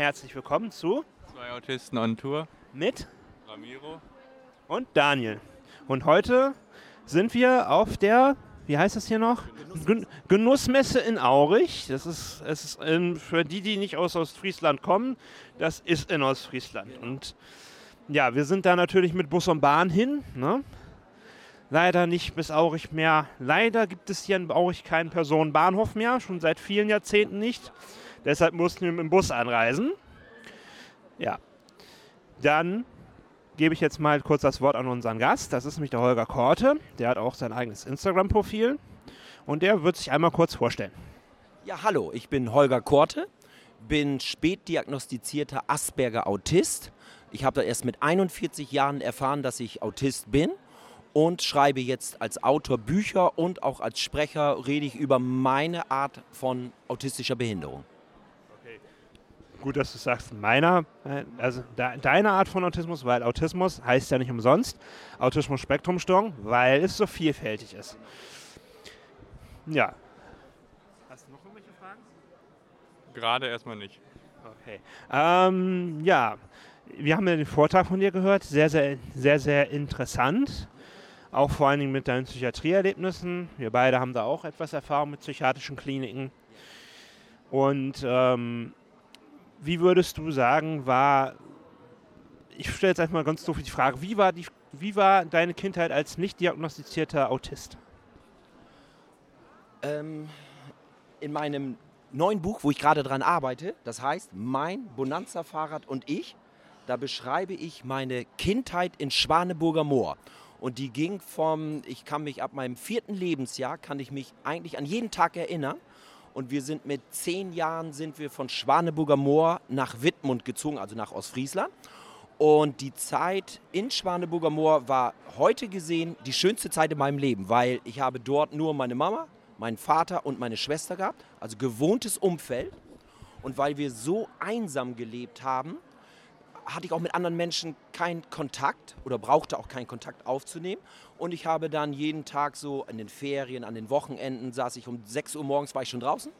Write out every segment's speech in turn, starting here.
herzlich willkommen zu Zwei Autisten on Tour. mit Ramiro. und Daniel. Und heute sind wir auf der, wie heißt das hier noch? Gen Genussmesse in Aurich. Das ist, es ist in, für die, die nicht aus Ostfriesland kommen, das ist in Ostfriesland. Und ja, wir sind da natürlich mit Bus und Bahn hin. Ne? Leider nicht bis Aurich mehr. Leider gibt es hier in Aurich keinen Personenbahnhof mehr, schon seit vielen Jahrzehnten nicht. Deshalb mussten wir mit dem Bus anreisen. Ja. Dann gebe ich jetzt mal kurz das Wort an unseren Gast. Das ist nämlich der Holger Korte. Der hat auch sein eigenes Instagram-Profil. Und der wird sich einmal kurz vorstellen. Ja, hallo, ich bin Holger Korte, bin spätdiagnostizierter Asperger-Autist. Ich habe da erst mit 41 Jahren erfahren, dass ich Autist bin und schreibe jetzt als Autor Bücher und auch als Sprecher rede ich über meine Art von autistischer Behinderung. Gut, dass du sagst, meiner, äh, also de, deine Art von Autismus, weil Autismus heißt ja nicht umsonst Autismus-Spektrum-Störung, weil es so vielfältig ist. Ja. Hast du noch irgendwelche Fragen? Gerade erstmal nicht. Okay. Ähm, ja, wir haben ja den Vortrag von dir gehört. Sehr, sehr, sehr, sehr interessant. Auch vor allen Dingen mit deinen Psychiatrieerlebnissen. Wir beide haben da auch etwas Erfahrung mit psychiatrischen Kliniken. Und ähm, wie würdest du sagen, war, ich stelle jetzt einfach mal ganz doof die Frage, wie war, die, wie war deine Kindheit als nicht diagnostizierter Autist? Ähm, in meinem neuen Buch, wo ich gerade dran arbeite, das heißt Mein Bonanza-Fahrrad und ich, da beschreibe ich meine Kindheit in Schwaneburger Moor. Und die ging vom, ich kann mich ab meinem vierten Lebensjahr, kann ich mich eigentlich an jeden Tag erinnern. Und wir sind mit zehn Jahren sind wir von Schwaneburger Moor nach Wittmund gezogen, also nach Ostfriesland. Und die Zeit in Schwaneburger Moor war heute gesehen die schönste Zeit in meinem Leben, weil ich habe dort nur meine Mama, meinen Vater und meine Schwester gehabt, also gewohntes Umfeld. Und weil wir so einsam gelebt haben, hatte ich auch mit anderen Menschen keinen Kontakt oder brauchte auch keinen Kontakt aufzunehmen. Und ich habe dann jeden Tag so in den Ferien, an den Wochenenden, saß ich um 6 Uhr morgens, war ich schon draußen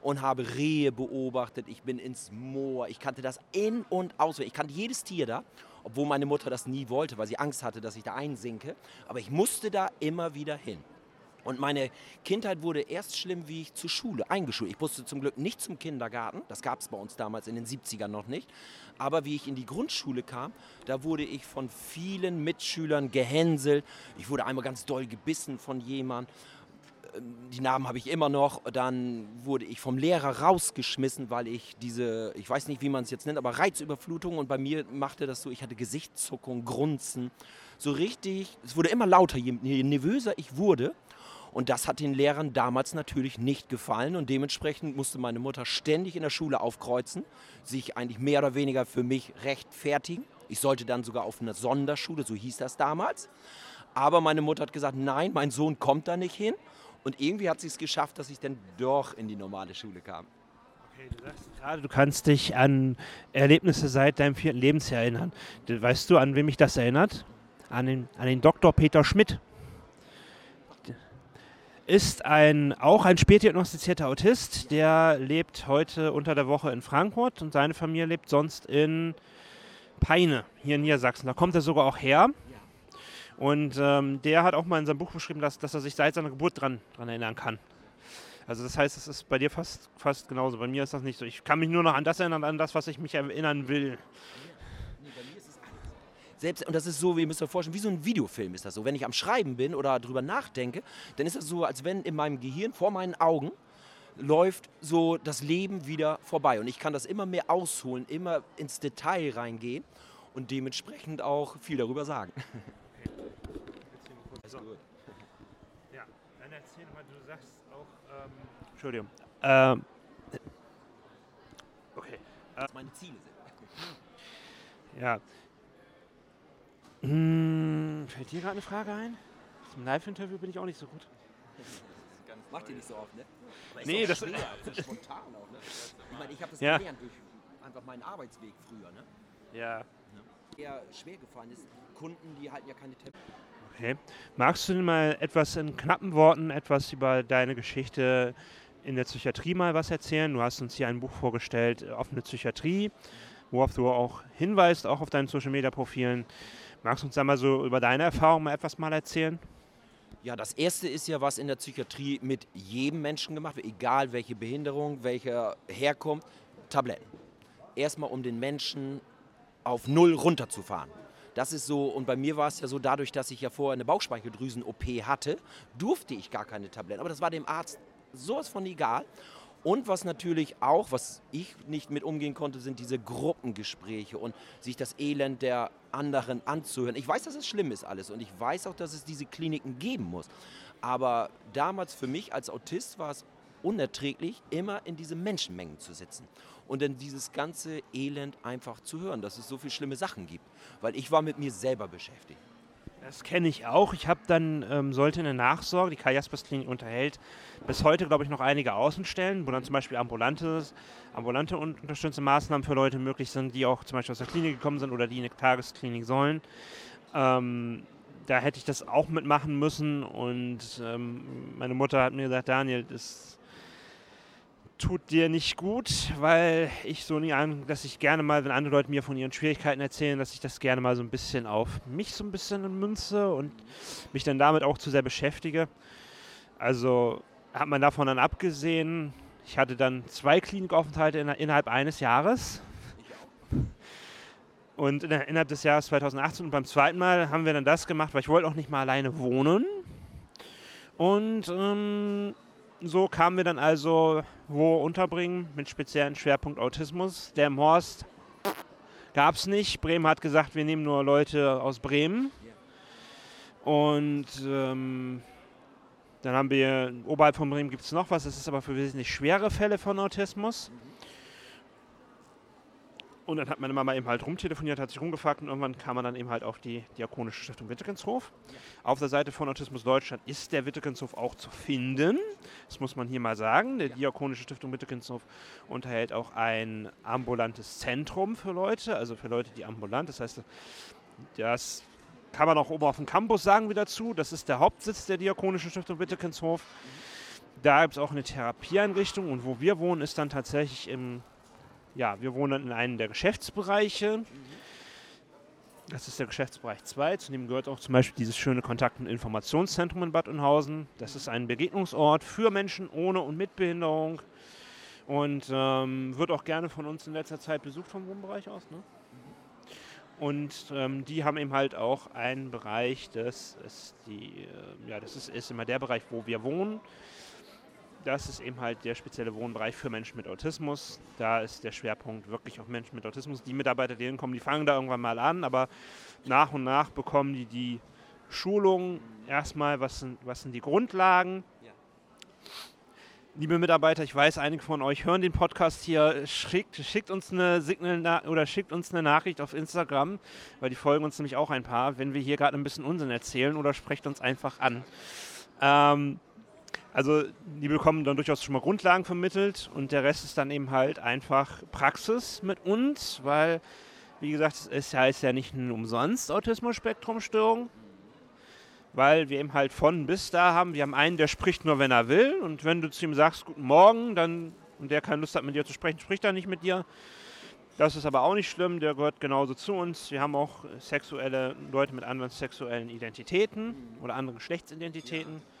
und habe Rehe beobachtet. Ich bin ins Moor. Ich kannte das in- und auswendig. Ich kannte jedes Tier da, obwohl meine Mutter das nie wollte, weil sie Angst hatte, dass ich da einsinke. Aber ich musste da immer wieder hin. Und meine Kindheit wurde erst schlimm, wie ich zur Schule eingeschult. Ich musste zum Glück nicht zum Kindergarten, das gab es bei uns damals in den 70ern noch nicht. Aber wie ich in die Grundschule kam, da wurde ich von vielen Mitschülern gehänselt. Ich wurde einmal ganz doll gebissen von jemandem. Die Namen habe ich immer noch. Dann wurde ich vom Lehrer rausgeschmissen, weil ich diese, ich weiß nicht, wie man es jetzt nennt, aber Reizüberflutung. Und bei mir machte das so, ich hatte Gesichtszuckung, Grunzen. So richtig, es wurde immer lauter, je, je nervöser ich wurde. Und das hat den Lehrern damals natürlich nicht gefallen und dementsprechend musste meine Mutter ständig in der Schule aufkreuzen, sich eigentlich mehr oder weniger für mich rechtfertigen. Ich sollte dann sogar auf eine Sonderschule, so hieß das damals. Aber meine Mutter hat gesagt, nein, mein Sohn kommt da nicht hin. Und irgendwie hat sie es geschafft, dass ich dann doch in die normale Schule kam. Okay, du sagst gerade, du kannst dich an Erlebnisse seit deinem vierten Lebensjahr erinnern. Weißt du, an wem mich das erinnert? An den, an den Dr. Peter Schmidt ist ein, auch ein spätdiagnostizierter Autist. Der lebt heute unter der Woche in Frankfurt und seine Familie lebt sonst in Peine, hier in Niedersachsen. Da kommt er sogar auch her. Und ähm, der hat auch mal in seinem Buch beschrieben, dass, dass er sich seit seiner Geburt dran, dran erinnern kann. Also das heißt, es ist bei dir fast, fast genauso. Bei mir ist das nicht so. Ich kann mich nur noch an das erinnern, an das, was ich mich erinnern will. Nee, bei mir ist es selbst, und das ist so, wie ihr müsst euch vorstellen, wie so ein Videofilm ist das so. Wenn ich am Schreiben bin oder drüber nachdenke, dann ist das so, als wenn in meinem Gehirn vor meinen Augen läuft so das Leben wieder vorbei. Und ich kann das immer mehr ausholen, immer ins Detail reingehen und dementsprechend auch viel darüber sagen. Also, ja, dann erzähl mal, du sagst auch, ähm, Entschuldigung. Ähm, okay. Was meine Ziele sind. Ja. Hm, fällt dir gerade eine Frage ein? Zum Live-Interview bin ich auch nicht so gut. Macht ihr nicht so oft, ne? Aber ist Nee, das- schwer, so spontan auch, ne? Ich meine, ich habe das Ja. gelernt durch einfach meinen Arbeitsweg früher, ne? Ja. Eher schwer gefallen ist, Kunden, die halten ja keine Termine. Okay. Magst du denn mal etwas in knappen Worten etwas über deine Geschichte in der Psychiatrie mal was erzählen. Du hast uns hier ein Buch vorgestellt, äh, Offene Psychiatrie, worauf du auch hinweist, auch auf deinen Social-Media-Profilen. Magst du uns da mal so über deine Erfahrungen mal etwas mal erzählen? Ja, das erste ist ja, was in der Psychiatrie mit jedem Menschen gemacht wird, egal welche Behinderung, welcher Herkunft, Tabletten. Erstmal, um den Menschen auf Null runterzufahren. Das ist so, und bei mir war es ja so, dadurch, dass ich ja vorher eine Bauchspeicheldrüsen-OP hatte, durfte ich gar keine Tabletten. Aber das war dem Arzt sowas von egal. Und was natürlich auch, was ich nicht mit umgehen konnte, sind diese Gruppengespräche und sich das Elend der anderen anzuhören. Ich weiß, dass es schlimm ist alles und ich weiß auch, dass es diese Kliniken geben muss. Aber damals für mich als Autist war es unerträglich, immer in diese Menschenmengen zu sitzen und dann dieses ganze Elend einfach zu hören, dass es so viele schlimme Sachen gibt. Weil ich war mit mir selber beschäftigt. Das kenne ich auch. Ich habe dann, ähm, sollte eine Nachsorge, die Karl Jaspers Klinik unterhält bis heute, glaube ich, noch einige Außenstellen, wo dann zum Beispiel ambulante, ambulante und unterstützende Maßnahmen für Leute möglich sind, die auch zum Beispiel aus der Klinik gekommen sind oder die in eine Tagesklinik sollen. Ähm, da hätte ich das auch mitmachen müssen und ähm, meine Mutter hat mir gesagt, Daniel, das tut dir nicht gut, weil ich so nie an, dass ich gerne mal, wenn andere Leute mir von ihren Schwierigkeiten erzählen, dass ich das gerne mal so ein bisschen auf mich so ein bisschen münze und mich dann damit auch zu sehr beschäftige. Also hat man davon dann abgesehen, ich hatte dann zwei Klinikaufenthalte in, innerhalb eines Jahres. Und innerhalb des Jahres 2018 und beim zweiten Mal haben wir dann das gemacht, weil ich wollte auch nicht mal alleine wohnen. Und ähm, so kamen wir dann also wo unterbringen mit speziellen Schwerpunkt Autismus. Der im Horst gab es nicht. Bremen hat gesagt, wir nehmen nur Leute aus Bremen. Und ähm, dann haben wir, oberhalb von Bremen gibt es noch was, das ist aber für wesentlich schwere Fälle von Autismus. Und dann hat meine Mama eben halt rumtelefoniert, hat sich rumgefragt und irgendwann kam man dann eben halt auf die Diakonische Stiftung Wittekenshof. Auf der Seite von Autismus Deutschland ist der Wittekenshof auch zu finden. Das muss man hier mal sagen. Der Diakonische Stiftung Wittekenshof unterhält auch ein ambulantes Zentrum für Leute, also für Leute, die ambulant. Das heißt, das kann man auch oben auf dem Campus sagen wieder zu. Das ist der Hauptsitz der Diakonischen Stiftung Wittekenshof. Da gibt es auch eine Therapieeinrichtung und wo wir wohnen, ist dann tatsächlich im ja, wir wohnen in einem der Geschäftsbereiche. Das ist der Geschäftsbereich 2. Zu dem gehört auch zum Beispiel dieses schöne Kontakt- und Informationszentrum in Bad Oeynhausen. Das ist ein Begegnungsort für Menschen ohne und mit Behinderung und ähm, wird auch gerne von uns in letzter Zeit besucht vom Wohnbereich aus. Ne? Und ähm, die haben eben halt auch einen Bereich, das ist, die, äh, ja, das ist, ist immer der Bereich, wo wir wohnen das ist eben halt der spezielle Wohnbereich für Menschen mit Autismus. Da ist der Schwerpunkt wirklich auf Menschen mit Autismus. Die Mitarbeiter, die hinkommen, die fangen da irgendwann mal an, aber nach und nach bekommen die die Schulung erstmal, was sind, was sind die Grundlagen. Ja. Liebe Mitarbeiter, ich weiß, einige von euch hören den Podcast hier. Schickt, schickt uns eine Signal oder schickt uns eine Nachricht auf Instagram, weil die folgen uns nämlich auch ein paar, wenn wir hier gerade ein bisschen Unsinn erzählen oder sprecht uns einfach an. Ähm, also die bekommen dann durchaus schon mal Grundlagen vermittelt und der Rest ist dann eben halt einfach Praxis mit uns, weil, wie gesagt, es heißt ja nicht umsonst Autismus-Spektrum-Störung, weil wir eben halt von bis da haben. Wir haben einen, der spricht nur, wenn er will und wenn du zu ihm sagst, guten Morgen, dann und der keine Lust hat, mit dir zu sprechen, spricht er nicht mit dir. Das ist aber auch nicht schlimm, der gehört genauso zu uns. Wir haben auch sexuelle Leute mit anderen sexuellen Identitäten oder anderen Geschlechtsidentitäten. Ja.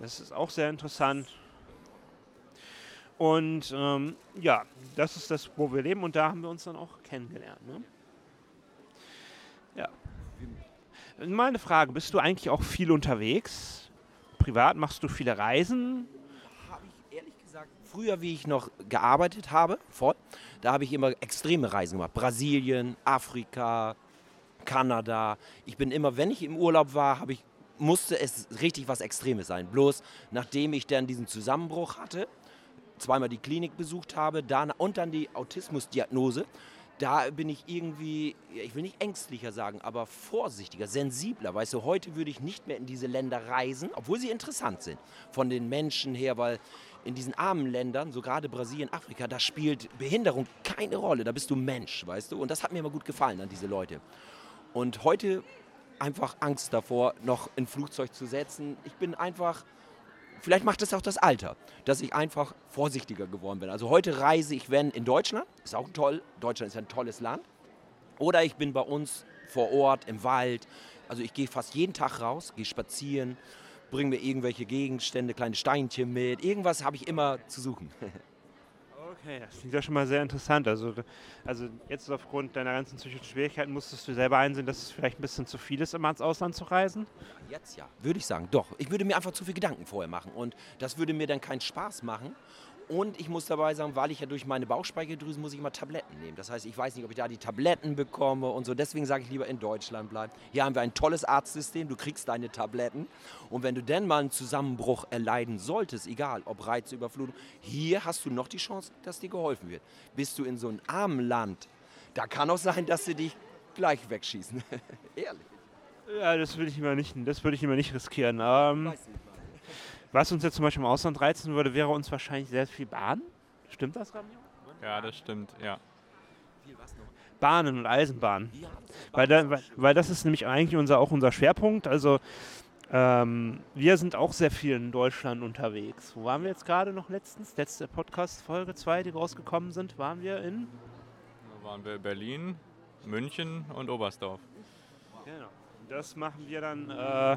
Das ist auch sehr interessant. Und ähm, ja, das ist das, wo wir leben und da haben wir uns dann auch kennengelernt. Ne? Ja. Mal eine Frage, bist du eigentlich auch viel unterwegs? Privat machst du viele Reisen? Habe ich ehrlich gesagt, früher, wie ich noch gearbeitet habe, voll, da habe ich immer extreme Reisen gemacht. Brasilien, Afrika, Kanada. Ich bin immer, wenn ich im Urlaub war, habe ich musste es richtig was Extremes sein. Bloß nachdem ich dann diesen Zusammenbruch hatte, zweimal die Klinik besucht habe dann, und dann die Autismusdiagnose, da bin ich irgendwie, ich will nicht ängstlicher sagen, aber vorsichtiger, sensibler. Weißt du, heute würde ich nicht mehr in diese Länder reisen, obwohl sie interessant sind von den Menschen her, weil in diesen armen Ländern, so gerade Brasilien, Afrika, da spielt Behinderung keine Rolle. Da bist du Mensch, weißt du. Und das hat mir immer gut gefallen an diese Leute. Und heute einfach Angst davor, noch ein Flugzeug zu setzen. Ich bin einfach vielleicht macht es auch das Alter, dass ich einfach vorsichtiger geworden bin. Also heute reise ich, wenn in Deutschland, ist auch toll, Deutschland ist ein tolles Land. Oder ich bin bei uns vor Ort im Wald. Also ich gehe fast jeden Tag raus, gehe spazieren, bringe mir irgendwelche Gegenstände, kleine Steinchen mit. Irgendwas habe ich immer zu suchen. Okay, das klingt ja schon mal sehr interessant. Also, also jetzt aufgrund deiner ganzen psychischen Schwierigkeiten musstest du selber einsehen, dass es vielleicht ein bisschen zu viel ist, immer ins Ausland zu reisen? Jetzt ja, würde ich sagen, doch. Ich würde mir einfach zu viel Gedanken vorher machen und das würde mir dann keinen Spaß machen. Und ich muss dabei sagen, weil ich ja durch meine Bauchspeicheldrüse muss ich immer Tabletten nehmen. Das heißt, ich weiß nicht, ob ich da die Tabletten bekomme und so. Deswegen sage ich lieber in Deutschland bleiben. Hier haben wir ein tolles Arztsystem, du kriegst deine Tabletten. Und wenn du denn mal einen Zusammenbruch erleiden solltest, egal ob Reizüberflutung, hier hast du noch die Chance, dass dir geholfen wird. Bist du in so einem armen Land, da kann auch sein, dass sie dich gleich wegschießen. Ehrlich. Ja, das würde ich immer nicht, das würde ich immer nicht riskieren. Ähm, Weiß nicht. Was uns jetzt zum Beispiel im Ausland reizen würde, wäre uns wahrscheinlich sehr viel Bahn. Stimmt das, Ramiro? Ja, das stimmt, ja. Viel was noch? Bahnen und Eisenbahnen. Ja, Weil, da, weil, weil das ist nämlich eigentlich unser, auch unser Schwerpunkt. Also ähm, wir sind auch sehr viel in Deutschland unterwegs. Wo waren wir jetzt gerade noch letztens? Letzte Podcast-Folge 2, die rausgekommen sind, waren wir in? Da waren wir in Berlin, München und Oberstdorf. Genau. Das machen wir dann. Äh,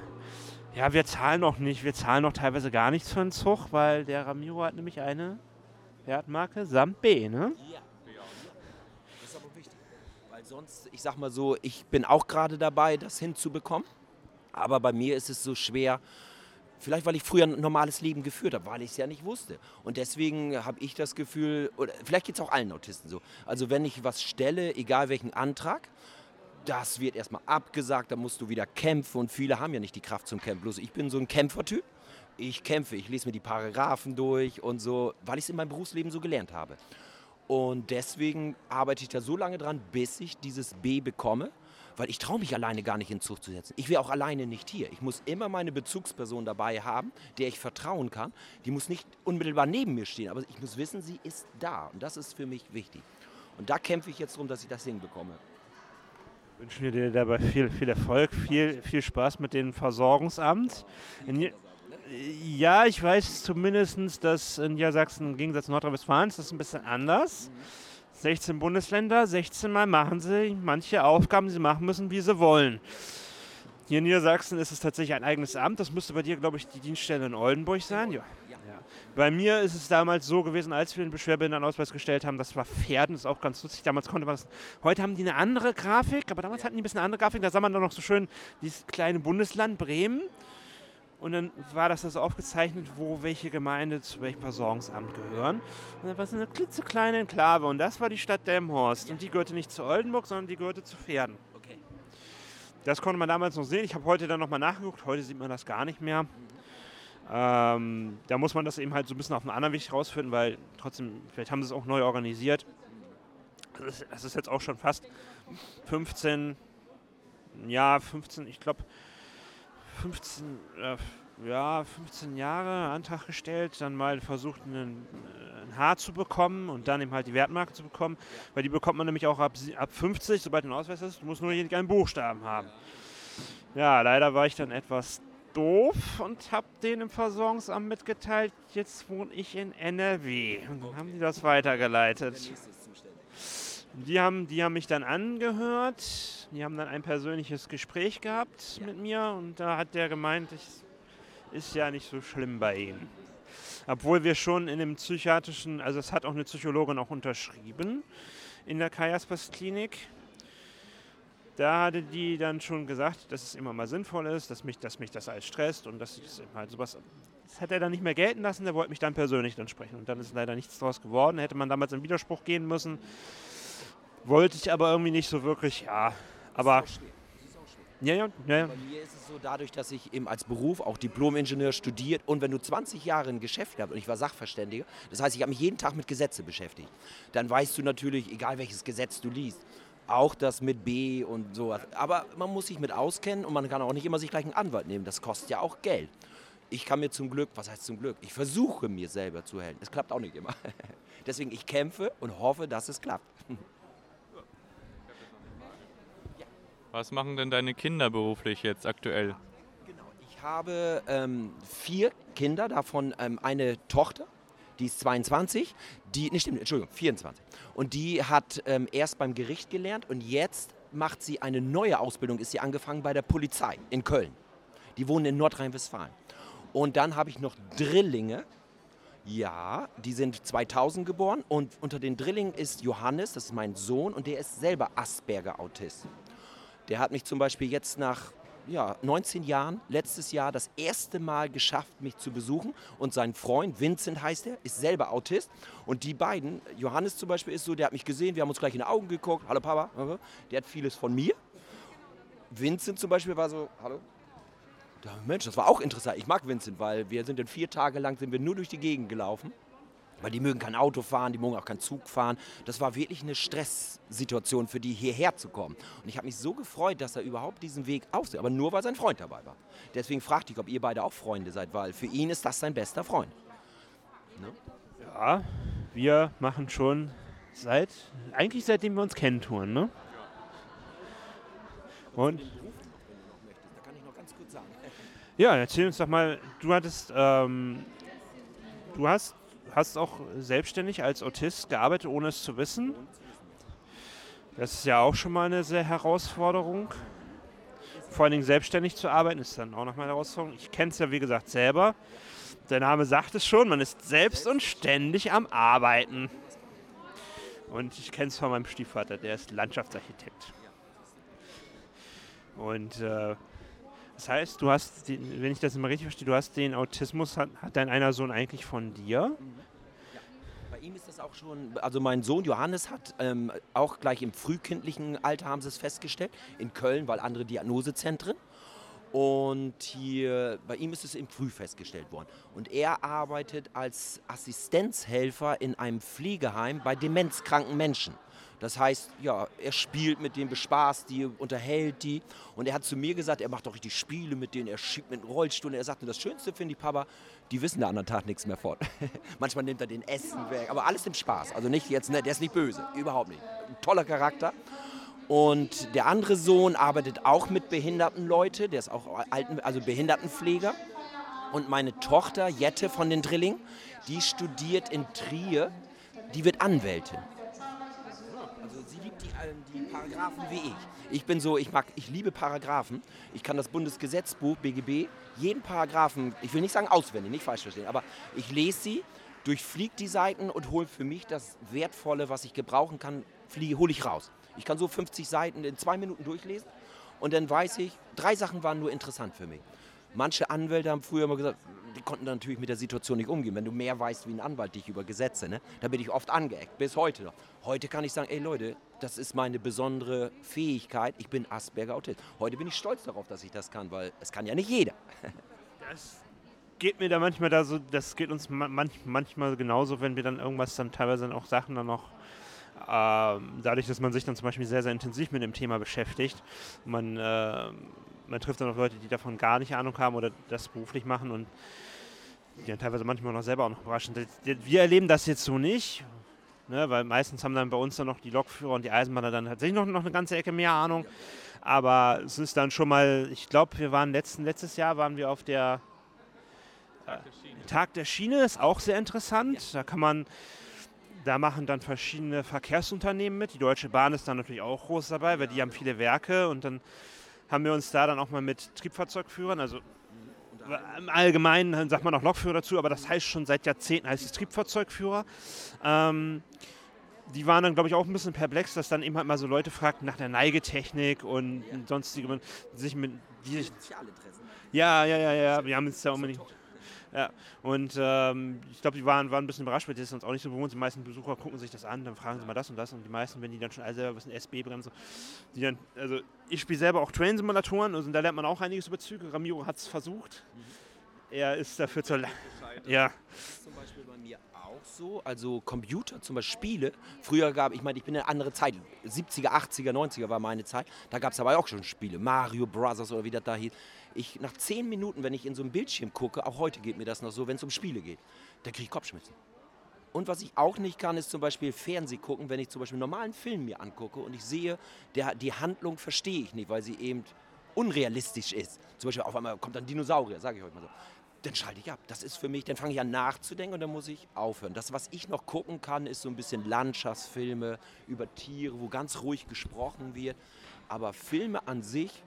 ja, wir zahlen noch nicht. Wir zahlen noch teilweise gar nichts für den Zug, weil der Ramiro hat nämlich eine Wertmarke samt B, ne? Ja. Das ist aber wichtig. Weil sonst, ich sag mal so, ich bin auch gerade dabei, das hinzubekommen. Aber bei mir ist es so schwer, vielleicht weil ich früher ein normales Leben geführt habe, weil ich es ja nicht wusste. Und deswegen habe ich das Gefühl, oder vielleicht geht es auch allen Autisten so. Also wenn ich was stelle, egal welchen Antrag, das wird erstmal abgesagt, da musst du wieder kämpfen und viele haben ja nicht die Kraft zum Kämpfen. Bloß ich bin so ein Kämpfertyp. Ich kämpfe, ich lese mir die Paragraphen durch und so, weil ich es in meinem Berufsleben so gelernt habe. Und deswegen arbeite ich da so lange dran, bis ich dieses B bekomme, weil ich traue mich alleine gar nicht in Zug zu setzen. Ich wäre auch alleine nicht hier. Ich muss immer meine Bezugsperson dabei haben, der ich vertrauen kann. Die muss nicht unmittelbar neben mir stehen, aber ich muss wissen, sie ist da. Und das ist für mich wichtig. Und da kämpfe ich jetzt darum, dass ich das hinbekomme. Wünschen wir dir dabei viel, viel Erfolg, viel, viel Spaß mit dem Versorgungsamt. In, ja, ich weiß zumindest, dass in Niedersachsen im Gegensatz zu Nordrhein-Westfalen ist das ein bisschen anders. 16 Bundesländer, 16 Mal machen sie manche Aufgaben, die sie machen müssen, wie sie wollen. Hier in Niedersachsen ist es tatsächlich ein eigenes Amt. Das müsste bei dir, glaube ich, die Dienststelle in Oldenburg sein. Ja. Ja. Bei mir ist es damals so gewesen, als wir den Beschwerbehindertenausweis gestellt haben, das war Pferden, das ist auch ganz lustig. Damals konnte man das. Heute haben die eine andere Grafik, aber damals hatten die ein bisschen eine andere Grafik. Da sah man dann noch so schön dieses kleine Bundesland Bremen. Und dann war das also aufgezeichnet, wo welche Gemeinde zu welchem Versorgungsamt gehören. Und dann war es eine klitzekleine Enklave und das war die Stadt Delmhorst. Und die gehörte nicht zu Oldenburg, sondern die gehörte zu Pferden. Okay. Das konnte man damals noch sehen. Ich habe heute dann nochmal nachgeguckt. Heute sieht man das gar nicht mehr. Ähm, da muss man das eben halt so ein bisschen auf einen anderen Weg rausfinden, weil trotzdem, vielleicht haben sie es auch neu organisiert. Das ist, das ist jetzt auch schon fast 15, ja, 15, ich glaube, 15, äh, ja, 15 Jahre Antrag gestellt, dann mal versucht, einen, äh, ein Haar zu bekommen und dann eben halt die Wertmarke zu bekommen, weil die bekommt man nämlich auch ab, ab 50, sobald du einen Ausweis hast, du musst nur einen Buchstaben haben. Ja, leider war ich dann etwas doof und habe denen im Versorgungsamt mitgeteilt, jetzt wohne ich in NRW. Und dann haben die das weitergeleitet. Die haben, die haben mich dann angehört, die haben dann ein persönliches Gespräch gehabt mit mir und da hat der gemeint, ich, ist ja nicht so schlimm bei Ihnen. Obwohl wir schon in dem psychiatrischen, also es hat auch eine Psychologin auch unterschrieben in der Kajaspers Klinik. Da hatte die dann schon gesagt, dass es immer mal sinnvoll ist, dass mich, dass mich das alles stresst und dass ich das halt sowas. Das hat er dann nicht mehr gelten lassen, der wollte mich dann persönlich dann sprechen. Und dann ist leider nichts daraus geworden. Hätte man damals in Widerspruch gehen müssen. Wollte ich aber irgendwie nicht so wirklich, ja. Aber. Ja, ja, ja, ja. Bei mir ist es so, dadurch, dass ich eben als Beruf auch Diplom-Ingenieur studiert und wenn du 20 Jahre ein Geschäft gehabt und ich war Sachverständiger, das heißt, ich habe mich jeden Tag mit Gesetze beschäftigt, dann weißt du natürlich, egal welches Gesetz du liest, auch das mit B und sowas. Aber man muss sich mit auskennen und man kann auch nicht immer sich gleich einen Anwalt nehmen. Das kostet ja auch Geld. Ich kann mir zum Glück, was heißt zum Glück? Ich versuche mir selber zu helfen. Es klappt auch nicht immer. Deswegen, ich kämpfe und hoffe, dass es klappt. Was machen denn deine Kinder beruflich jetzt aktuell? Genau, ich habe ähm, vier Kinder, davon ähm, eine Tochter, die ist 22, die, nicht stimmt, Entschuldigung, 24. Und die hat ähm, erst beim Gericht gelernt und jetzt macht sie eine neue Ausbildung, ist sie angefangen bei der Polizei in Köln. Die wohnen in Nordrhein-Westfalen. Und dann habe ich noch Drillinge. Ja, die sind 2000 geboren und unter den Drillingen ist Johannes, das ist mein Sohn und der ist selber Asperger-Autist. Der hat mich zum Beispiel jetzt nach ja, 19 Jahren, letztes Jahr, das erste Mal geschafft, mich zu besuchen. Und sein Freund, Vincent heißt er, ist selber Autist. Und die beiden, Johannes zum Beispiel ist so, der hat mich gesehen, wir haben uns gleich in die Augen geguckt. Hallo Papa, der hat vieles von mir. Vincent zum Beispiel war so, hallo, Mensch, das war auch interessant. Ich mag Vincent, weil wir sind in vier Tage lang sind wir nur durch die Gegend gelaufen. Weil die mögen kein Auto fahren, die mögen auch keinen Zug fahren. Das war wirklich eine Stresssituation für die, hierher zu kommen. Und ich habe mich so gefreut, dass er überhaupt diesen Weg aufsieht. Aber nur, weil sein Freund dabei war. Deswegen fragte ich, ob ihr beide auch Freunde seid, weil für ihn ist das sein bester Freund. Ne? Ja, wir machen schon seit, eigentlich seitdem wir uns kennen, Touren, ne? Und ja, erzähl uns doch mal, du hattest, ähm, du hast, hast auch selbstständig als Autist gearbeitet, ohne es zu wissen. Das ist ja auch schon mal eine sehr Herausforderung. Vor allen Dingen selbstständig zu arbeiten ist dann auch nochmal eine Herausforderung. Ich kenne es ja wie gesagt selber. Der Name sagt es schon, man ist selbst und ständig am Arbeiten. Und ich kenne es von meinem Stiefvater, der ist Landschaftsarchitekt. Und äh, das heißt, du hast, den, wenn ich das immer richtig verstehe, du hast den Autismus, hat, hat dein einer Sohn eigentlich von dir? Mhm. Ihm ist das auch schon, also mein Sohn Johannes hat ähm, auch gleich im frühkindlichen Alter haben sie es festgestellt, in Köln, weil andere Diagnosezentren. Und hier, bei ihm ist es im Früh festgestellt worden. Und er arbeitet als Assistenzhelfer in einem Pflegeheim bei demenzkranken Menschen. Das heißt, ja, er spielt mit denen, bespaßt die, unterhält die. Und er hat zu mir gesagt, er macht auch richtig Spiele mit denen, er schiebt mit einem Rollstuhl. Und er sagte, das Schönste finde ich, Papa, die wissen der anderen Tag nichts mehr fort. Manchmal nimmt er den Essen weg, aber alles im Spaß. Also nicht jetzt, ne, der ist nicht böse, überhaupt nicht. Ein toller Charakter. Und der andere Sohn arbeitet auch mit behinderten Leuten, der ist auch Alten, also Behindertenpfleger. Und meine Tochter Jette von den Drilling, die studiert in Trier, die wird Anwältin die Paragraphen wie ich. Ich bin so, ich mag, ich liebe Paragraphen. Ich kann das Bundesgesetzbuch, BGB, jeden Paragraphen, ich will nicht sagen auswendig, nicht falsch verstehen, aber ich lese sie, durchfliege die Seiten und hole für mich das Wertvolle, was ich gebrauchen kann, hole ich raus. Ich kann so 50 Seiten in zwei Minuten durchlesen und dann weiß ich, drei Sachen waren nur interessant für mich. Manche Anwälte haben früher immer gesagt, die konnten natürlich mit der Situation nicht umgehen. Wenn du mehr weißt wie ein Anwalt dich über Gesetze, ne, da bin ich oft angeeckt, bis heute noch. Heute kann ich sagen, ey Leute, das ist meine besondere Fähigkeit. Ich bin Asperger-Autist. Heute bin ich stolz darauf, dass ich das kann, weil es kann ja nicht jeder. Das geht mir da manchmal da so, das geht uns manch, manchmal genauso, wenn wir dann irgendwas dann teilweise auch Sachen dann noch ähm, dadurch, dass man sich dann zum Beispiel sehr, sehr intensiv mit dem Thema beschäftigt, man äh, man trifft dann auch Leute, die davon gar nicht Ahnung haben oder das beruflich machen und die dann teilweise manchmal noch selber auch noch überraschen. Wir erleben das jetzt so nicht, ne, weil meistens haben dann bei uns dann noch die Lokführer und die Eisenbahner dann tatsächlich noch, noch eine ganze Ecke mehr Ahnung. Aber es ist dann schon mal, ich glaube, wir waren letzten, letztes Jahr waren wir auf der Tag der Schiene. Tag der Schiene ist auch sehr interessant. Da kann man, da machen dann verschiedene Verkehrsunternehmen mit. Die Deutsche Bahn ist dann natürlich auch groß dabei, weil die haben viele Werke und dann haben wir uns da dann auch mal mit Triebfahrzeugführern, also im Allgemeinen sagt man auch Lokführer dazu, aber das heißt schon seit Jahrzehnten heißt es Triebfahrzeugführer. Ähm, die waren dann, glaube ich, auch ein bisschen perplex, dass dann eben halt mal so Leute fragten nach der Neigetechnik und ja. sonstige, sich mit die sich, ja, ja, ja, ja, wir haben jetzt ja unbedingt. Ja, und ähm, ich glaube, die waren, waren ein bisschen überrascht, weil das ist uns auch nicht so gewohnt. Die meisten Besucher gucken sich das an, dann fragen sie mal das und das. Und die meisten, wenn die dann schon alle selber wissen, SB-Bremse, die dann, also ich spiele selber auch Train-Simulatoren, also da lernt man auch einiges über Züge. Ramiro hat es versucht. Mhm. Er ist dafür zur. Ja. Das ist zum Beispiel bei mir auch so. Also Computer, zum Beispiel Spiele. Früher gab, ich meine, ich bin in eine andere Zeit. 70er, 80er, 90er war meine Zeit. Da gab es aber auch schon Spiele. Mario Brothers oder wie das da hieß. Ich, nach zehn Minuten, wenn ich in so ein Bildschirm gucke, auch heute geht mir das noch so, wenn es um Spiele geht, da kriege ich Kopfschmerzen. Und was ich auch nicht kann, ist zum Beispiel Fernseh gucken, wenn ich zum Beispiel einen normalen Film mir angucke und ich sehe, der, die Handlung verstehe ich nicht, weil sie eben unrealistisch ist, zum Beispiel auf einmal kommt ein Dinosaurier, sage ich euch mal so, dann schalte ich ab. Das ist für mich, dann fange ich an nachzudenken und dann muss ich aufhören. Das, was ich noch gucken kann, ist so ein bisschen Landschaftsfilme über Tiere, wo ganz ruhig gesprochen wird. Aber Filme an sich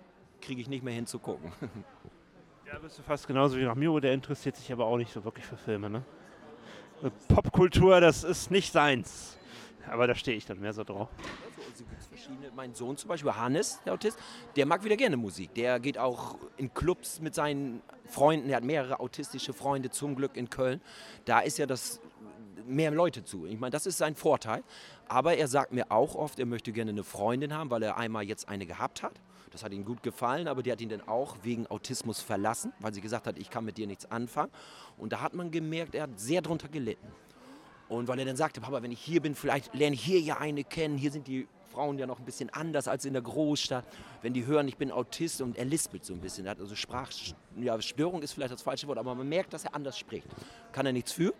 kriege ich nicht mehr hinzugucken. Ja, bist du fast genauso wie nach Miro, der interessiert sich aber auch nicht so wirklich für Filme, ne? Popkultur, das ist nicht seins. Aber da stehe ich dann mehr so drauf. Also. Mein Sohn zum Beispiel, Hannes, der Autist, der mag wieder gerne Musik. Der geht auch in Clubs mit seinen Freunden. Er hat mehrere autistische Freunde zum Glück in Köln. Da ist ja das mehr Leute zu. Ich meine, das ist sein Vorteil. Aber er sagt mir auch oft, er möchte gerne eine Freundin haben, weil er einmal jetzt eine gehabt hat. Das hat ihm gut gefallen, aber die hat ihn dann auch wegen Autismus verlassen, weil sie gesagt hat, ich kann mit dir nichts anfangen. Und da hat man gemerkt, er hat sehr drunter gelitten. Und weil er dann sagte, Papa, wenn ich hier bin, vielleicht lerne ich hier ja eine kennen. Hier sind die Frauen ja noch ein bisschen anders als in der Großstadt. Wenn die hören, ich bin Autist und er lispelt so ein bisschen. Er also Sprachstörung ja, ist vielleicht das falsche Wort, aber man merkt, dass er anders spricht. Kann er nichts für,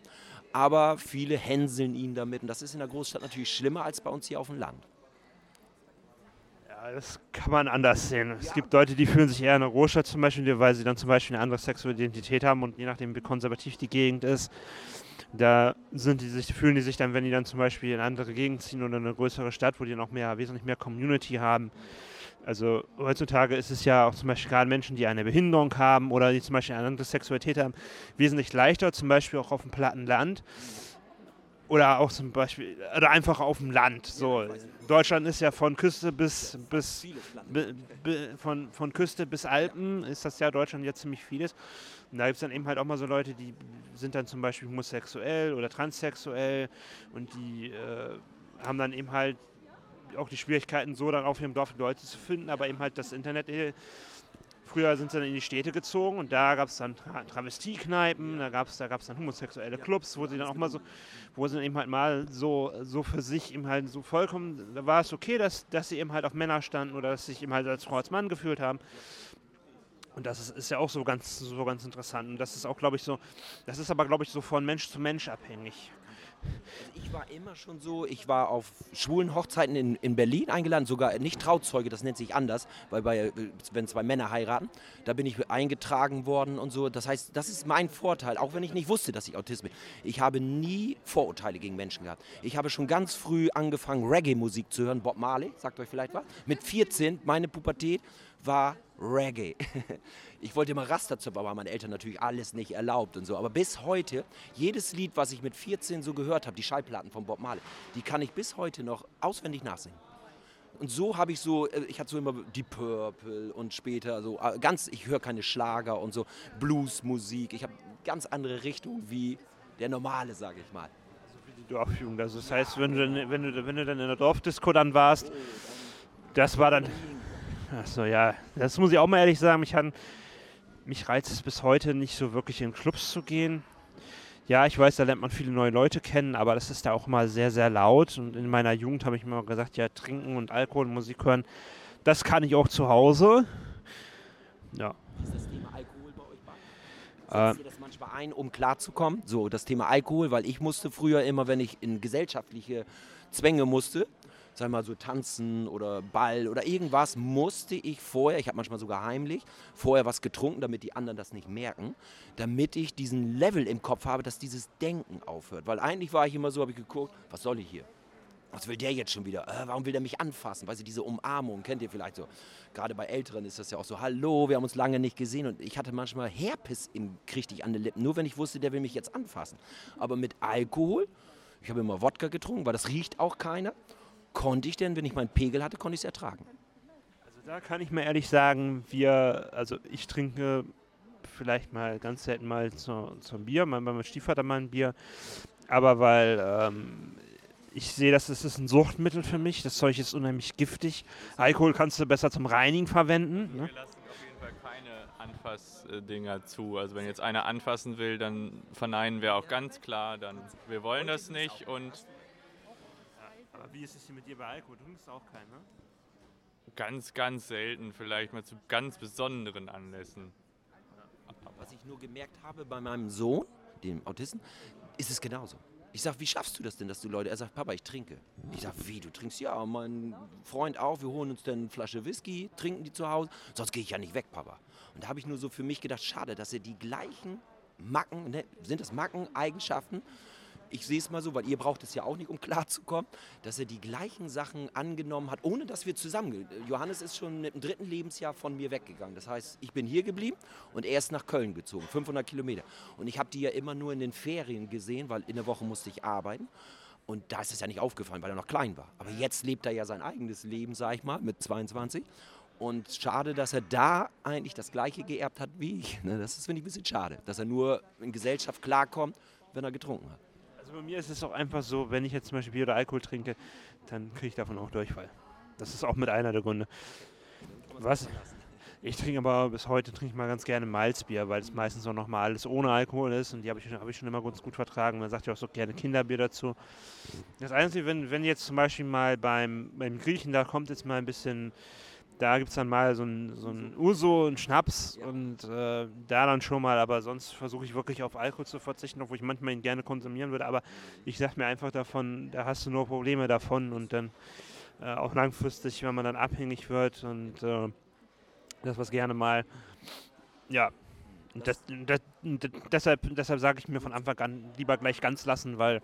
aber viele hänseln ihn damit. Und das ist in der Großstadt natürlich schlimmer als bei uns hier auf dem Land. Ja, das kann man anders sehen. Es gibt Leute, die fühlen sich eher in der Großstadt zum Beispiel, weil sie dann zum Beispiel eine andere sexuelle Identität haben und je nachdem, wie konservativ die Gegend ist, da sind die sich, fühlen die sich dann, wenn die dann zum Beispiel in eine andere Gegend ziehen oder eine größere Stadt, wo die noch mehr, wesentlich mehr Community haben. Also heutzutage ist es ja auch zum Beispiel gerade Menschen, die eine Behinderung haben oder die zum Beispiel eine andere Sexualität haben, wesentlich leichter, zum Beispiel auch auf dem platten Land. Oder auch zum Beispiel, oder einfach auf dem Land. So. Deutschland ist ja von Küste bis, bis bi, bi, von, von Küste bis Alpen ist das ja Deutschland jetzt ziemlich vieles. Und da gibt es dann eben halt auch mal so Leute, die sind dann zum Beispiel homosexuell oder transsexuell und die äh, haben dann eben halt auch die Schwierigkeiten, so dann ihrem Dorf Leute zu finden, aber eben halt das Internet. Früher sind sie dann in die Städte gezogen und da gab es dann Travestiekneipen, da gab es da gab's dann homosexuelle Clubs, wo sie dann auch mal so, wo sie dann eben halt mal so, so für sich eben halt so vollkommen, da war es okay, dass, dass sie eben halt auf Männer standen oder dass sie sich eben halt als Frau als Mann gefühlt haben. Und das ist, ist, ja auch so ganz, so ganz interessant. Und das ist auch, glaube ich, so, das ist aber, glaube ich, so von Mensch zu Mensch abhängig. Ich war immer schon so, ich war auf schwulen Hochzeiten in, in Berlin eingeladen, sogar nicht Trauzeuge, das nennt sich anders, weil bei, wenn zwei Männer heiraten, da bin ich eingetragen worden und so. Das heißt, das ist mein Vorteil, auch wenn ich nicht wusste, dass ich Autist bin. Ich habe nie Vorurteile gegen Menschen gehabt. Ich habe schon ganz früh angefangen, Reggae-Musik zu hören, Bob Marley, sagt euch vielleicht was. Mit 14, meine Pubertät, war Reggae. Ich wollte immer Rasterzupfer, aber meine Eltern natürlich alles nicht erlaubt und so. Aber bis heute, jedes Lied, was ich mit 14 so gehört habe, die Schallplatten von Bob Marley, die kann ich bis heute noch auswendig nachsingen. Und so habe ich so, äh, ich hatte so immer die Purple und später so äh, ganz, ich höre keine Schlager und so Bluesmusik. Ich habe ganz andere Richtung wie der normale, sage ich mal. Also wie die Dorfjugend. Also das heißt, wenn du, dann, wenn, du, wenn du dann in der Dorfdisco dann warst, das war dann Achso, ja. Das muss ich auch mal ehrlich sagen. Mich, hat, mich reizt es bis heute nicht so wirklich in Clubs zu gehen. Ja, ich weiß, da lernt man viele neue Leute kennen, aber das ist da auch mal sehr, sehr laut. Und in meiner Jugend habe ich mir gesagt, ja, trinken und Alkohol und Musik hören, das kann ich auch zu Hause. Ja. Ist das Thema Alkohol bei euch bei? Setzt ihr das manchmal ein, um klarzukommen? So, das Thema Alkohol, weil ich musste früher immer, wenn ich in gesellschaftliche Zwänge musste, sag mal so tanzen oder Ball oder irgendwas, musste ich vorher, ich habe manchmal sogar heimlich, vorher was getrunken, damit die anderen das nicht merken, damit ich diesen Level im Kopf habe, dass dieses Denken aufhört. Weil eigentlich war ich immer so, habe ich geguckt, was soll ich hier? Was will der jetzt schon wieder? Äh, warum will der mich anfassen? Weißt du, diese Umarmung, kennt ihr vielleicht so. Gerade bei Älteren ist das ja auch so, hallo, wir haben uns lange nicht gesehen. Und ich hatte manchmal Herpes im, richtig an den Lippen, nur wenn ich wusste, der will mich jetzt anfassen. Aber mit Alkohol, ich habe immer Wodka getrunken, weil das riecht auch keiner konnte ich denn, wenn ich meinen Pegel hatte, konnte ich es ertragen. Also da kann ich mir ehrlich sagen, wir, also ich trinke vielleicht mal ganz selten mal zu, zum Bier, mal bei meinem Stiefvater mal ein Bier, aber weil ähm, ich sehe, dass es ist ein Suchtmittel für mich. Das Zeug ist unheimlich giftig. Alkohol kannst du besser zum Reinigen verwenden. Ne? Wir lassen auf jeden Fall keine Anfassdinger zu. Also wenn jetzt einer anfassen will, dann verneinen wir auch ganz klar, dann wir wollen das nicht und wie ist es hier mit dir bei Alkohol? Du trinkst auch keinen, ne? Ganz, ganz selten, vielleicht mal zu ganz besonderen Anlässen. Was ich nur gemerkt habe bei meinem Sohn, dem Autisten, ist es genauso. Ich sag, wie schaffst du das denn, dass du Leute. Er sagt, Papa, ich trinke. Ich sag, wie, du trinkst? Ja, mein Freund auch. Wir holen uns dann eine Flasche Whisky, trinken die zu Hause. Sonst gehe ich ja nicht weg, Papa. Und da habe ich nur so für mich gedacht, schade, dass er die gleichen Macken, ne, sind das Macken, Eigenschaften, ich sehe es mal so, weil ihr braucht es ja auch nicht, um klarzukommen, dass er die gleichen Sachen angenommen hat, ohne dass wir zusammen. Johannes ist schon im dritten Lebensjahr von mir weggegangen. Das heißt, ich bin hier geblieben und er ist nach Köln gezogen, 500 Kilometer. Und ich habe die ja immer nur in den Ferien gesehen, weil in der Woche musste ich arbeiten. Und da ist es ja nicht aufgefallen, weil er noch klein war. Aber jetzt lebt er ja sein eigenes Leben, sag ich mal, mit 22. Und schade, dass er da eigentlich das Gleiche geerbt hat wie ich. Das ist, finde ich, ein bisschen schade, dass er nur in Gesellschaft klarkommt, wenn er getrunken hat. Also bei mir ist es auch einfach so, wenn ich jetzt zum Beispiel Bier oder Alkohol trinke, dann kriege ich davon auch Durchfall. Das ist auch mit einer der Gründe. Was? Ich trinke aber bis heute trinke ich mal ganz gerne Malzbier, weil es meistens auch noch mal alles ohne Alkohol ist und die habe ich, hab ich schon immer ganz gut vertragen. Man sagt ja auch so gerne Kinderbier dazu. Das Einzige, wenn, wenn jetzt zum Beispiel mal beim, beim Griechen, da kommt jetzt mal ein bisschen da gibt es dann mal so ein, so ein Uso, einen Schnaps ja. und äh, da dann schon mal, aber sonst versuche ich wirklich auf Alkohol zu verzichten, obwohl ich manchmal ihn gerne konsumieren würde, aber ich sage mir einfach davon, da hast du nur Probleme davon und dann äh, auch langfristig, wenn man dann abhängig wird und äh, das was gerne mal, ja, das, das, deshalb, deshalb sage ich mir von Anfang an lieber gleich ganz lassen, weil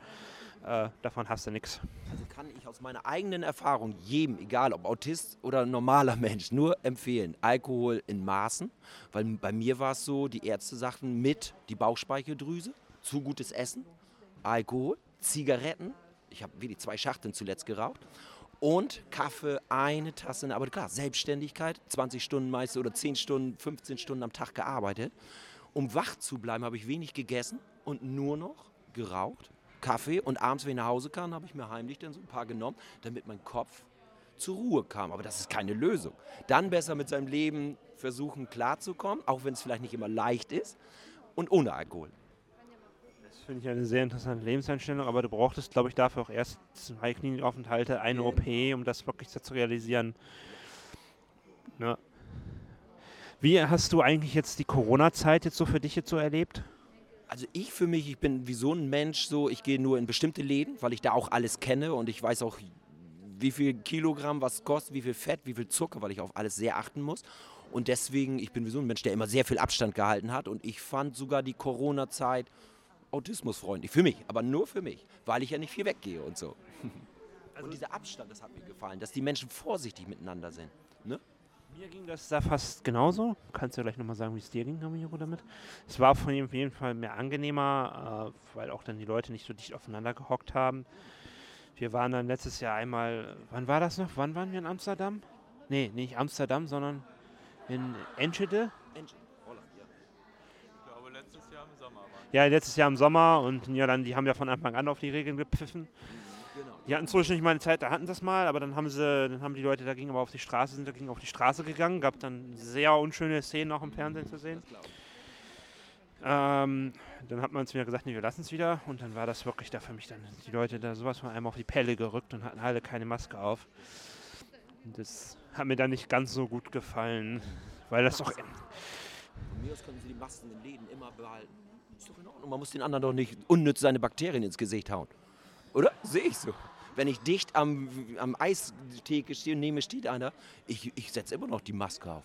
äh, davon hast du nichts. Also kann ich aus meiner eigenen Erfahrung jedem, egal ob Autist oder normaler Mensch, nur empfehlen, Alkohol in Maßen. Weil bei mir war es so, die Ärzte sagten mit die Bauchspeicheldrüse, zu gutes Essen, Alkohol, Zigaretten, ich habe wie die zwei Schachteln zuletzt geraucht und Kaffee, eine Tasse. Aber klar, Selbstständigkeit, 20 Stunden meist oder 10 Stunden, 15 Stunden am Tag gearbeitet. Um wach zu bleiben, habe ich wenig gegessen und nur noch geraucht, Kaffee und abends, wenn ich nach Hause kam, habe ich mir heimlich dann so ein paar genommen, damit mein Kopf zur Ruhe kam. Aber das ist keine Lösung. Dann besser mit seinem Leben versuchen klarzukommen, auch wenn es vielleicht nicht immer leicht ist und ohne Alkohol. Das finde ich eine sehr interessante Lebenseinstellung, aber du brauchtest, glaube ich, dafür auch erst zwei Klinikaufenthalte, eine OP, um das wirklich zu realisieren. Ja. Wie hast du eigentlich jetzt die Corona-Zeit jetzt so für dich jetzt so erlebt? Also ich für mich, ich bin wie so ein Mensch so, ich gehe nur in bestimmte Läden, weil ich da auch alles kenne und ich weiß auch, wie viel Kilogramm was kostet, wie viel Fett, wie viel Zucker, weil ich auf alles sehr achten muss. Und deswegen, ich bin wie so ein Mensch, der immer sehr viel Abstand gehalten hat und ich fand sogar die Corona-Zeit autismusfreundlich. Für mich, aber nur für mich, weil ich ja nicht viel weggehe und so. Also und dieser Abstand, das hat mir gefallen, dass die Menschen vorsichtig miteinander sind. Ne? Mir ging das da fast genauso. Kannst du gleich nochmal sagen, wie es dir ging, Camillo, damit? Es war von auf jeden Fall mehr angenehmer, äh, weil auch dann die Leute nicht so dicht aufeinander gehockt haben. Wir waren dann letztes Jahr einmal, wann war das noch? Wann waren wir in Amsterdam? Nee, nicht Amsterdam, sondern in Enschede. Enschede, Holland, ja. Ich glaube, letztes Jahr im Sommer. Ja, letztes Jahr im Sommer und ja, dann, die haben ja von Anfang an auf die Regeln gepfiffen. Genau. Die hatten zwischendurch mal eine Zeit, da hatten sie es mal, aber dann haben sie, dann haben die Leute dagegen aber auf die Straße, sind dagegen auf die Straße gegangen, gab dann sehr unschöne Szenen auch im Fernsehen zu sehen. Ähm, dann hat man uns wieder gesagt, nee, wir lassen es wieder. Und dann war das wirklich da für mich dann die Leute da sowas von einem auf die Pelle gerückt und hatten alle keine Maske auf. Und das hat mir dann nicht ganz so gut gefallen, weil das doch. Von mir aus können sie die Masken in den Läden immer behalten. Ist doch in Ordnung. Man muss den anderen doch nicht unnütz seine Bakterien ins Gesicht hauen. Oder? Sehe ich so. Wenn ich dicht am, am Eistheke stehe und nehme steht einer, ich, ich setze immer noch die Maske auf.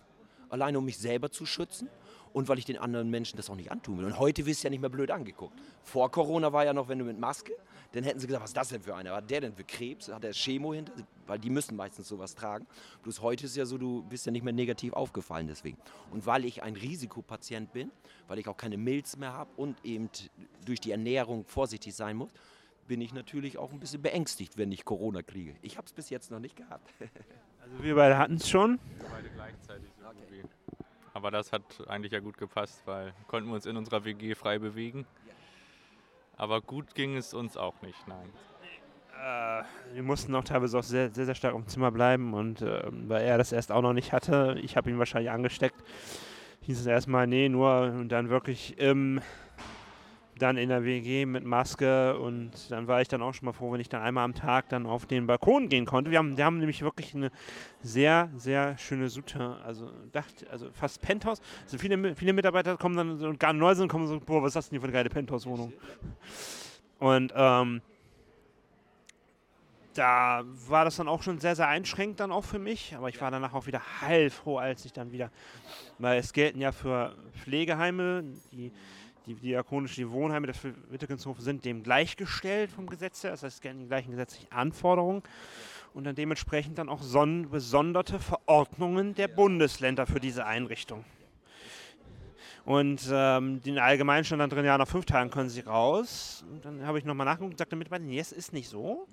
Alleine um mich selber zu schützen und weil ich den anderen Menschen das auch nicht antun will. Und heute wirst du ja nicht mehr blöd angeguckt. Vor Corona war ja noch, wenn du mit Maske, dann hätten sie gesagt, was ist das denn für einer? Hat der denn für Krebs? Hat der Chemo hinter? Weil die müssen meistens sowas tragen. Bloß heute ist ja so, du bist ja nicht mehr negativ aufgefallen deswegen. Und weil ich ein Risikopatient bin, weil ich auch keine Milz mehr habe und eben durch die Ernährung vorsichtig sein muss, bin ich natürlich auch ein bisschen beängstigt, wenn ich Corona kriege. Ich habe es bis jetzt noch nicht gehabt. also wir beide hatten es schon. Wir beide gleichzeitig okay. Aber das hat eigentlich ja gut gepasst, weil konnten wir uns in unserer WG frei bewegen. Aber gut ging es uns auch nicht, nein. Äh, wir mussten auch teilweise auch sehr, sehr, sehr stark im Zimmer bleiben und äh, weil er das erst auch noch nicht hatte, ich habe ihn wahrscheinlich angesteckt, hieß es erstmal, nee, nur und dann wirklich im dann in der WG mit Maske und dann war ich dann auch schon mal froh, wenn ich dann einmal am Tag dann auf den Balkon gehen konnte. Wir haben, wir haben nämlich wirklich eine sehr, sehr schöne Sute, also dachte, also fast Penthouse. Also viele, viele Mitarbeiter kommen dann und gar neu sind, kommen so, boah, was ist das denn hier für eine geile Penthouse-Wohnung? Und ähm, da war das dann auch schon sehr, sehr einschränkend dann auch für mich. Aber ich war danach auch wieder heilfroh, als ich dann wieder, weil es gelten ja für Pflegeheime, die, die diakonische die Wohnheime der Wittekenshofe sind dem gleichgestellt vom Gesetz her. Das heißt, die gleichen gesetzlichen Anforderungen und dann dementsprechend dann auch son besonderte Verordnungen der Bundesländer für diese Einrichtung. Und ähm, den allgemein stand dann drin, ja, nach fünf Tagen können sie raus. Und dann habe ich nochmal nachgeguckt und sagte mit es ist nicht so.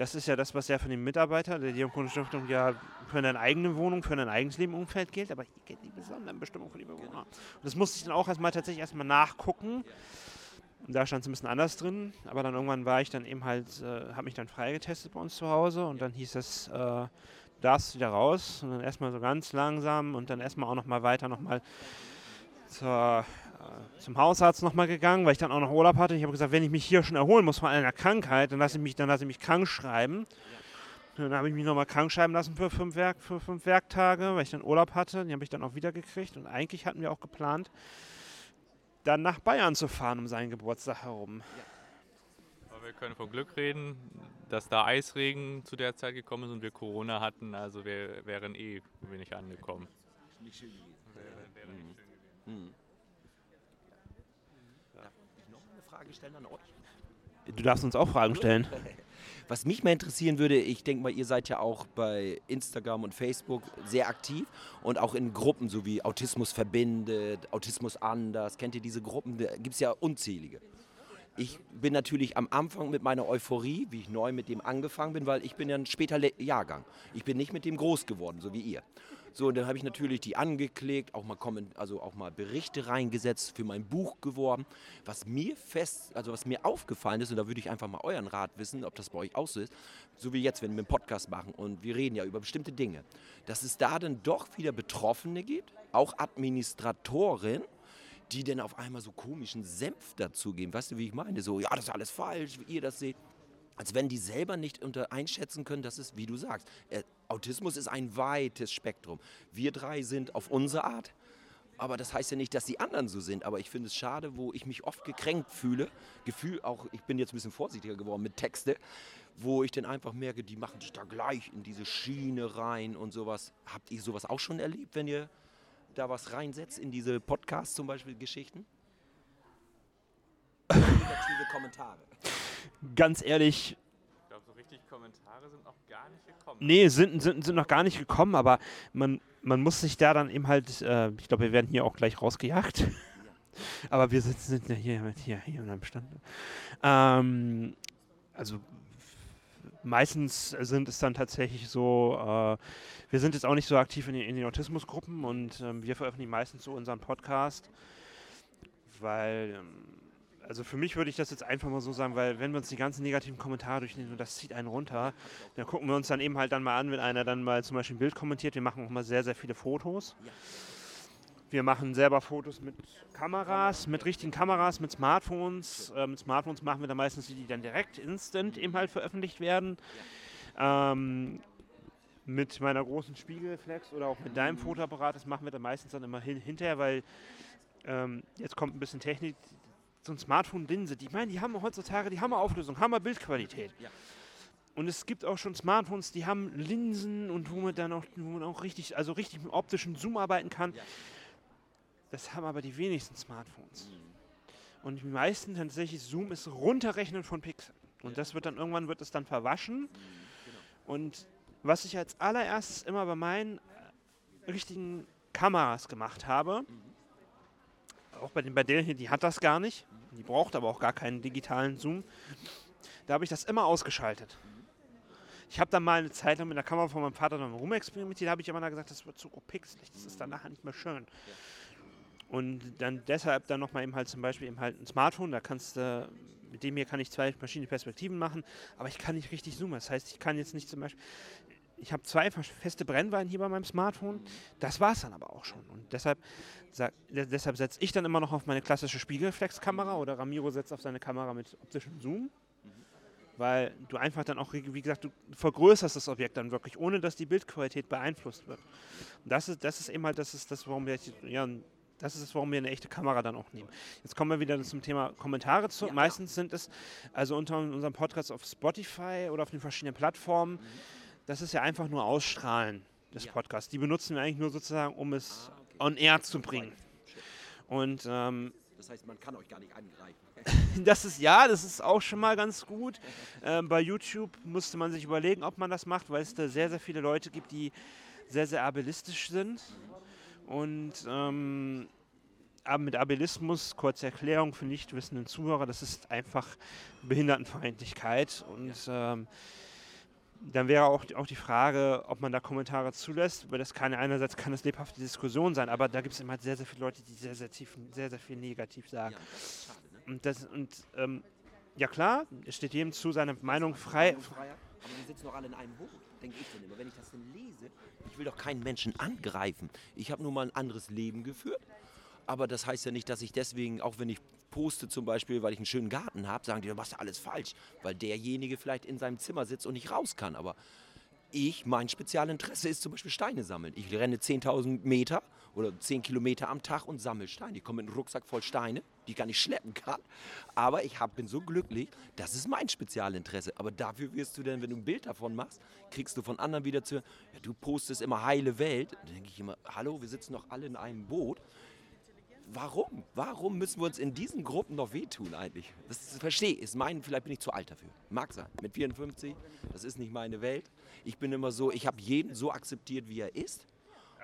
Das ist ja das, was ja für den Mitarbeiter der Diakonische Stiftung ja für eine eigene Wohnung, für ein eigenes Lebenumfeld gilt, aber hier gilt die besonderen Bestimmungen für die Bewohner. Und das musste ich dann auch erstmal tatsächlich erstmal nachgucken. Und da stand es ein bisschen anders drin, aber dann irgendwann war ich dann eben halt, äh, habe mich dann freigetestet bei uns zu Hause und dann hieß es, äh, darfst wieder raus und dann erstmal so ganz langsam und dann erstmal auch nochmal weiter nochmal zur äh, zum Hausarzt nochmal gegangen, weil ich dann auch noch Urlaub hatte. Ich habe gesagt, wenn ich mich hier schon erholen muss von einer Krankheit, dann lasse ich mich, dann lasse ich mich krank schreiben. Dann habe ich mich nochmal krank schreiben lassen für fünf, Werk, für fünf Werktage, weil ich dann Urlaub hatte. Die habe ich dann auch wieder gekriegt. Und eigentlich hatten wir auch geplant, dann nach Bayern zu fahren um seinen Geburtstag herum. Aber wir können von Glück reden, dass da Eisregen zu der Zeit gekommen ist und wir Corona hatten. Also wir wären eh wenig angekommen. Nicht schön gewesen. Wäre, wäre nicht schön gewesen. Mhm. Frage stellen an euch? Du darfst uns auch Fragen stellen. Was mich mal interessieren würde, ich denke mal, ihr seid ja auch bei Instagram und Facebook sehr aktiv und auch in Gruppen, so wie Autismus verbindet, Autismus anders. Kennt ihr diese Gruppen? Da gibt es ja unzählige. Ich bin natürlich am Anfang mit meiner Euphorie, wie ich neu mit dem angefangen bin, weil ich bin ja ein später Jahrgang. Ich bin nicht mit dem groß geworden, so wie ihr. So, und dann habe ich natürlich die angeklickt, auch mal, also auch mal Berichte reingesetzt, für mein Buch geworben. Was mir fest, also was mir aufgefallen ist, und da würde ich einfach mal euren Rat wissen, ob das bei euch auch so ist, so wie jetzt, wenn wir einen Podcast machen und wir reden ja über bestimmte Dinge, dass es da dann doch wieder Betroffene gibt, auch Administratoren, die dann auf einmal so komischen Senf dazugeben. Weißt du, wie ich meine? So, ja, das ist alles falsch, wie ihr das seht als wenn die selber nicht unter einschätzen können, dass es, wie du sagst, äh, Autismus ist ein weites Spektrum. Wir drei sind auf unsere Art, aber das heißt ja nicht, dass die anderen so sind. Aber ich finde es schade, wo ich mich oft gekränkt fühle. Gefühl auch, ich bin jetzt ein bisschen vorsichtiger geworden mit Texte, wo ich dann einfach merke, die machen sich da gleich in diese Schiene rein und sowas. Habt ihr sowas auch schon erlebt, wenn ihr da was reinsetzt in diese Podcasts zum Beispiel Geschichten? Negative Kommentare ganz ehrlich. Ich glaube, so richtig Kommentare sind noch gar nicht gekommen. Nee, sind, sind, sind noch gar nicht gekommen, aber man, man muss sich da dann eben halt, äh, ich glaube, wir werden hier auch gleich rausgejagt. aber wir sitzen sind ja hier, hier, hier in einem Stand. Ähm, also meistens sind es dann tatsächlich so, äh, wir sind jetzt auch nicht so aktiv in den, in den Autismusgruppen und ähm, wir veröffentlichen meistens so unseren Podcast, weil ähm, also für mich würde ich das jetzt einfach mal so sagen, weil wenn wir uns die ganzen negativen Kommentare durchnehmen und das zieht einen runter, dann gucken wir uns dann eben halt dann mal an, wenn einer dann mal zum Beispiel ein Bild kommentiert. Wir machen auch mal sehr, sehr viele Fotos. Wir machen selber Fotos mit Kameras, mit richtigen Kameras, mit Smartphones. Äh, mit Smartphones machen wir dann meistens die, die dann direkt instant eben halt veröffentlicht werden. Ähm, mit meiner großen Spiegelflex oder auch mit deinem Fotoapparat, das machen wir dann meistens dann immer hin, hinterher, weil ähm, jetzt kommt ein bisschen Technik, so ein Smartphone-Linse, die, ich meine, die haben heutzutage die Hammer-Auflösung, Hammer-Bildqualität. Ja. Und es gibt auch schon Smartphones, die haben Linsen und wo man dann auch, wo man auch richtig, also richtig mit optischen Zoom arbeiten kann. Ja. Das haben aber die wenigsten Smartphones. Mhm. Und die meisten tatsächlich Zoom ist runterrechnen von Pixeln. Und ja. das wird dann irgendwann wird es dann verwaschen. Mhm, genau. Und was ich als allererstes immer bei meinen richtigen Kameras gemacht habe, mhm auch bei, den, bei der hier, die hat das gar nicht. Die braucht aber auch gar keinen digitalen Zoom. Da habe ich das immer ausgeschaltet. Ich habe dann mal eine Zeit lang mit der Kamera von meinem Vater dann rumexperimentiert, Da habe ich aber gesagt, das wird zu pixelig, das ist dann nachher nicht mehr schön. Und dann deshalb dann nochmal eben halt zum Beispiel eben halt ein Smartphone, da kannst du, mit dem hier kann ich zwei verschiedene Perspektiven machen, aber ich kann nicht richtig zoomen. Das heißt, ich kann jetzt nicht zum Beispiel, ich habe zwei feste Brennweiten hier bei meinem Smartphone. Das war es dann aber auch schon. Und deshalb, deshalb setze ich dann immer noch auf meine klassische Spiegelflex-Kamera oder Ramiro setzt auf seine Kamera mit optischem Zoom. Weil du einfach dann auch, wie gesagt, du vergrößerst das Objekt dann wirklich, ohne dass die Bildqualität beeinflusst wird. Und das ist, das ist eben halt, das ist das, warum wir ja, das ist es, warum wir eine echte Kamera dann auch nehmen. Jetzt kommen wir wieder zum Thema Kommentare zu. Ja, Meistens sind es, also unter unserem Podcast auf Spotify oder auf den verschiedenen Plattformen, mhm. Das ist ja einfach nur Ausstrahlen des. Podcasts. Die benutzen wir eigentlich nur sozusagen, um es ah, okay. on air zu bringen. Und ähm, das heißt, man kann euch gar nicht angreifen. das ist ja, das ist auch schon mal ganz gut. Ähm, bei YouTube musste man sich überlegen, ob man das macht, weil es da sehr, sehr viele Leute gibt, die sehr, sehr ableistisch sind. Und ähm, mit Abelismus, kurze Erklärung für nicht wissenden Zuhörer, das ist einfach Behindertenfeindlichkeit. Und ähm, dann wäre auch, auch die Frage, ob man da Kommentare zulässt, weil das kann einerseits kann das lebhafte Diskussion sein, aber da gibt es immer sehr, sehr viele Leute, die sehr, sehr tief, sehr, sehr viel negativ sagen. Ja, schade, ne? Und das und ähm, ja klar, es steht jedem zu, seine Meinung frei. Aber wir sitzen doch alle in einem Boot, denke ich denn immer. Wenn ich das denn lese, ich will doch keinen Menschen angreifen. Ich habe nur mal ein anderes Leben geführt. Aber das heißt ja nicht, dass ich deswegen, auch wenn ich poste zum Beispiel, weil ich einen schönen Garten habe, sagen die, du machst ja alles falsch, weil derjenige vielleicht in seinem Zimmer sitzt und nicht raus kann. Aber ich, mein Spezialinteresse ist zum Beispiel Steine sammeln. Ich renne 10.000 Meter oder 10 Kilometer am Tag und sammle Steine. Ich komme mit einem Rucksack voll Steine, die ich gar nicht schleppen kann. Aber ich hab, bin so glücklich, das ist mein Spezialinteresse. Aber dafür wirst du dann, wenn du ein Bild davon machst, kriegst du von anderen wieder zu, ja, du postest immer heile Welt. Da denke ich immer, hallo, wir sitzen doch alle in einem Boot warum? Warum müssen wir uns in diesen Gruppen noch wehtun eigentlich? Das verstehe ich. Mein, vielleicht bin ich zu alt dafür. Mag sein. Mit 54, das ist nicht meine Welt. Ich bin immer so, ich habe jeden so akzeptiert, wie er ist.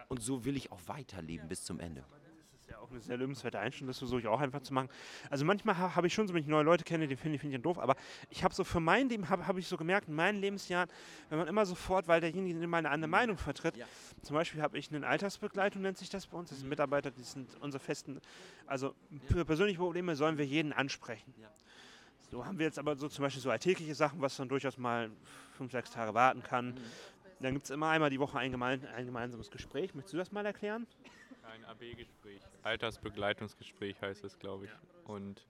Und so will ich auch weiterleben bis zum Ende auch eine sehr lebenswerte Einstellung, das versuche ich auch einfach zu machen. Also manchmal ha, habe ich schon so, wenn ich neue Leute kenne, die finde ich, find ich doof, aber ich habe so für mein Leben, habe hab ich so gemerkt, in meinen Lebensjahren, wenn man immer sofort, weil derjenige mal eine andere Meinung vertritt, ja. zum Beispiel habe ich eine Altersbegleitung, nennt sich das bei uns, das sind Mitarbeiter, die sind unsere festen, also für persönliche Probleme sollen wir jeden ansprechen. Ja. So haben wir jetzt aber so zum Beispiel so alltägliche Sachen, was dann durchaus mal fünf, sechs Tage warten kann. Mhm. Dann gibt es immer einmal die Woche ein, gemein, ein gemeinsames Gespräch. Möchtest du das mal erklären? Ein AB-Gespräch. Altersbegleitungsgespräch heißt es, glaube ich. Und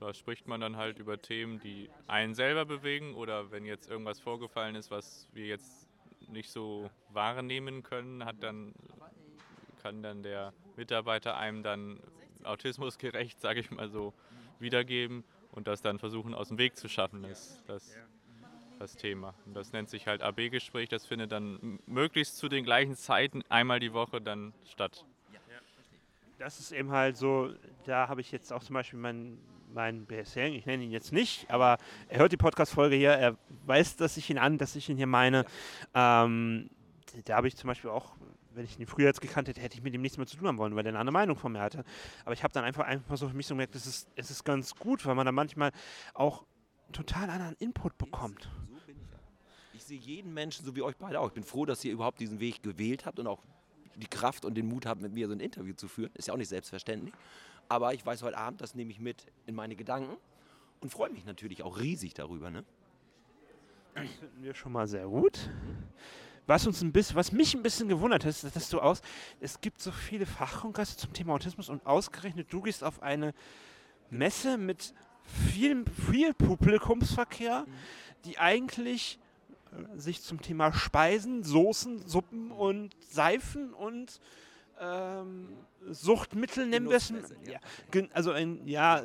da spricht man dann halt über Themen, die einen selber bewegen oder wenn jetzt irgendwas vorgefallen ist, was wir jetzt nicht so wahrnehmen können, hat dann, kann dann der Mitarbeiter einem dann autismusgerecht, sage ich mal so, wiedergeben und das dann versuchen aus dem Weg zu schaffen. Das, das das Thema. Und das nennt sich halt AB-Gespräch. Das findet dann möglichst zu den gleichen Zeiten einmal die Woche dann statt. Das ist eben halt so, da habe ich jetzt auch zum Beispiel meinen mein BSL, ich nenne ihn jetzt nicht, aber er hört die Podcast-Folge hier, er weiß, dass ich ihn an, dass ich ihn hier meine. Ähm, da habe ich zum Beispiel auch, wenn ich ihn früher jetzt gekannt hätte, hätte ich mit ihm nichts mehr zu tun haben wollen, weil er eine andere Meinung von mir hatte. Aber ich habe dann einfach, einfach so für mich so gemerkt, es ist, ist ganz gut, weil man da manchmal auch total anderen Input bekommt sehe jeden Menschen, so wie euch beide auch. Ich bin froh, dass ihr überhaupt diesen Weg gewählt habt und auch die Kraft und den Mut habt, mit mir so ein Interview zu führen. Ist ja auch nicht selbstverständlich. Aber ich weiß heute Abend, das nehme ich mit in meine Gedanken und freue mich natürlich auch riesig darüber. Ne? Das finden wir schon mal sehr gut. Was uns ein bisschen, was mich ein bisschen gewundert hat, ist, dass du aus, es gibt so viele Fachkongresse zum Thema Autismus und ausgerechnet du gehst auf eine Messe mit viel, viel Publikumsverkehr, mhm. die eigentlich sich zum Thema Speisen, Soßen, Suppen und Seifen und ähm, Suchtmittel nennen wir es. Ja. Also ein, ja,